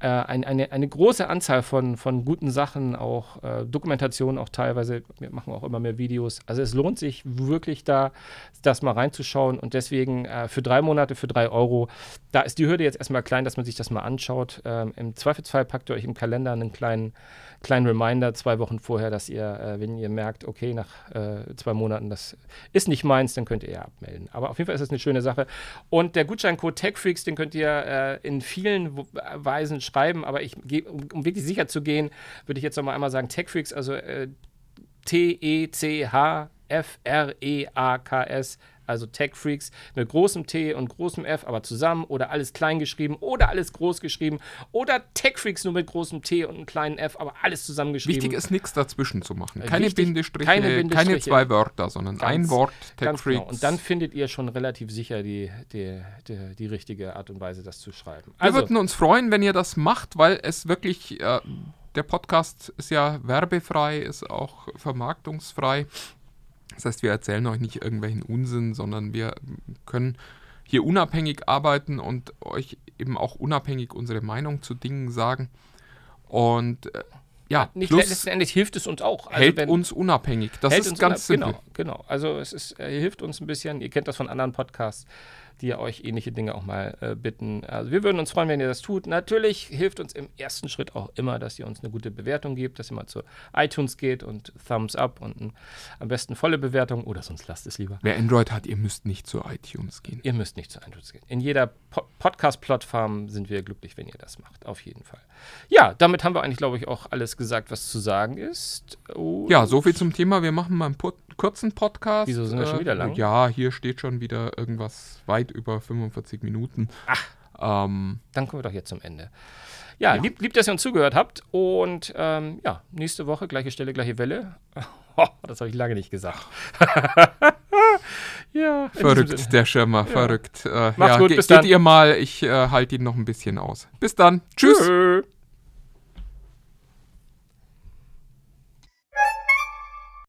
äh, ein, eine, eine große Anzahl von, von guten Sachen, auch äh, Dokumentationen, auch teilweise, wir machen auch immer mehr Videos. Also es lohnt sich wirklich da, das mal reinzuschauen und deswegen äh, für drei Monate, für drei Euro, da ist die Hürde jetzt erstmal klein, dass man sich das mal anschaut. Ähm, Im Zweifelsfall packt ihr euch im Kalender einen kleinen kleinen Reminder zwei Wochen vorher, dass ihr, äh, wenn ihr merkt, okay, nach äh, zwei Monaten, das ist nicht meins, dann könnt ihr ja abmelden. Aber auf jeden Fall ist das eine schöne Sache. Und der Gutscheincode TechFreaks, den könnt ihr äh, in vielen Weisen schreiben, aber ich, um, um wirklich sicher zu gehen, würde ich jetzt noch mal einmal sagen, TechFreaks, also äh, T-E-C-H F-R-E-A-K-S also Tech Freaks mit großem T und großem F, aber zusammen oder alles klein geschrieben oder alles groß geschrieben oder Tech Freaks nur mit großem T und einem kleinen F, aber alles zusammengeschrieben. Wichtig ist nichts dazwischen zu machen. Keine, Wichtig, Bindestriche, keine, Bindestriche, keine zwei Wörter, sondern ganz, ein Wort Tech. Freaks. Genau. Und dann findet ihr schon relativ sicher die, die, die, die richtige Art und Weise, das zu schreiben. Also, Wir würden uns freuen, wenn ihr das macht, weil es wirklich, äh, der Podcast ist ja werbefrei, ist auch vermarktungsfrei. Das heißt, wir erzählen euch nicht irgendwelchen Unsinn, sondern wir können hier unabhängig arbeiten und euch eben auch unabhängig unsere Meinung zu Dingen sagen. Und äh, ja, nicht letztendlich hilft es uns auch. Also hält wenn, uns unabhängig. Das ist ganz simpel. Genau, genau. Also es ist, äh, hilft uns ein bisschen. Ihr kennt das von anderen Podcasts die euch ähnliche Dinge auch mal äh, bitten. Also wir würden uns freuen, wenn ihr das tut. Natürlich hilft uns im ersten Schritt auch immer, dass ihr uns eine gute Bewertung gebt, dass ihr mal zu iTunes geht und Thumbs up und ein, am besten volle Bewertung oder sonst lasst es lieber. Wer Android hat, ihr müsst nicht zu iTunes gehen. Ihr müsst nicht zu iTunes gehen. In jeder po Podcast-Plattform sind wir glücklich, wenn ihr das macht. Auf jeden Fall. Ja, damit haben wir eigentlich, glaube ich, auch alles gesagt, was zu sagen ist. Und ja, so viel zum Thema. Wir machen mal einen Pod kurzen Podcast. Wieso sind wir schon wieder lang? Ja, hier steht schon wieder irgendwas weit über 45 Minuten. Ähm, Dann kommen wir doch jetzt zum Ende. Ja, Ja. Lieb, lieb, dass ihr uns zugehört habt. Und ähm, ja, nächste Woche gleiche Stelle, gleiche Welle. [LAUGHS] Oh, das habe ich lange nicht gesagt. [LAUGHS] ja, verrückt, der Schirmer, verrückt. Äh, Macht's ja, gut, bis geht dann. ihr mal, ich äh, halte ihn noch ein bisschen aus. Bis dann. Tschüss. Tschö.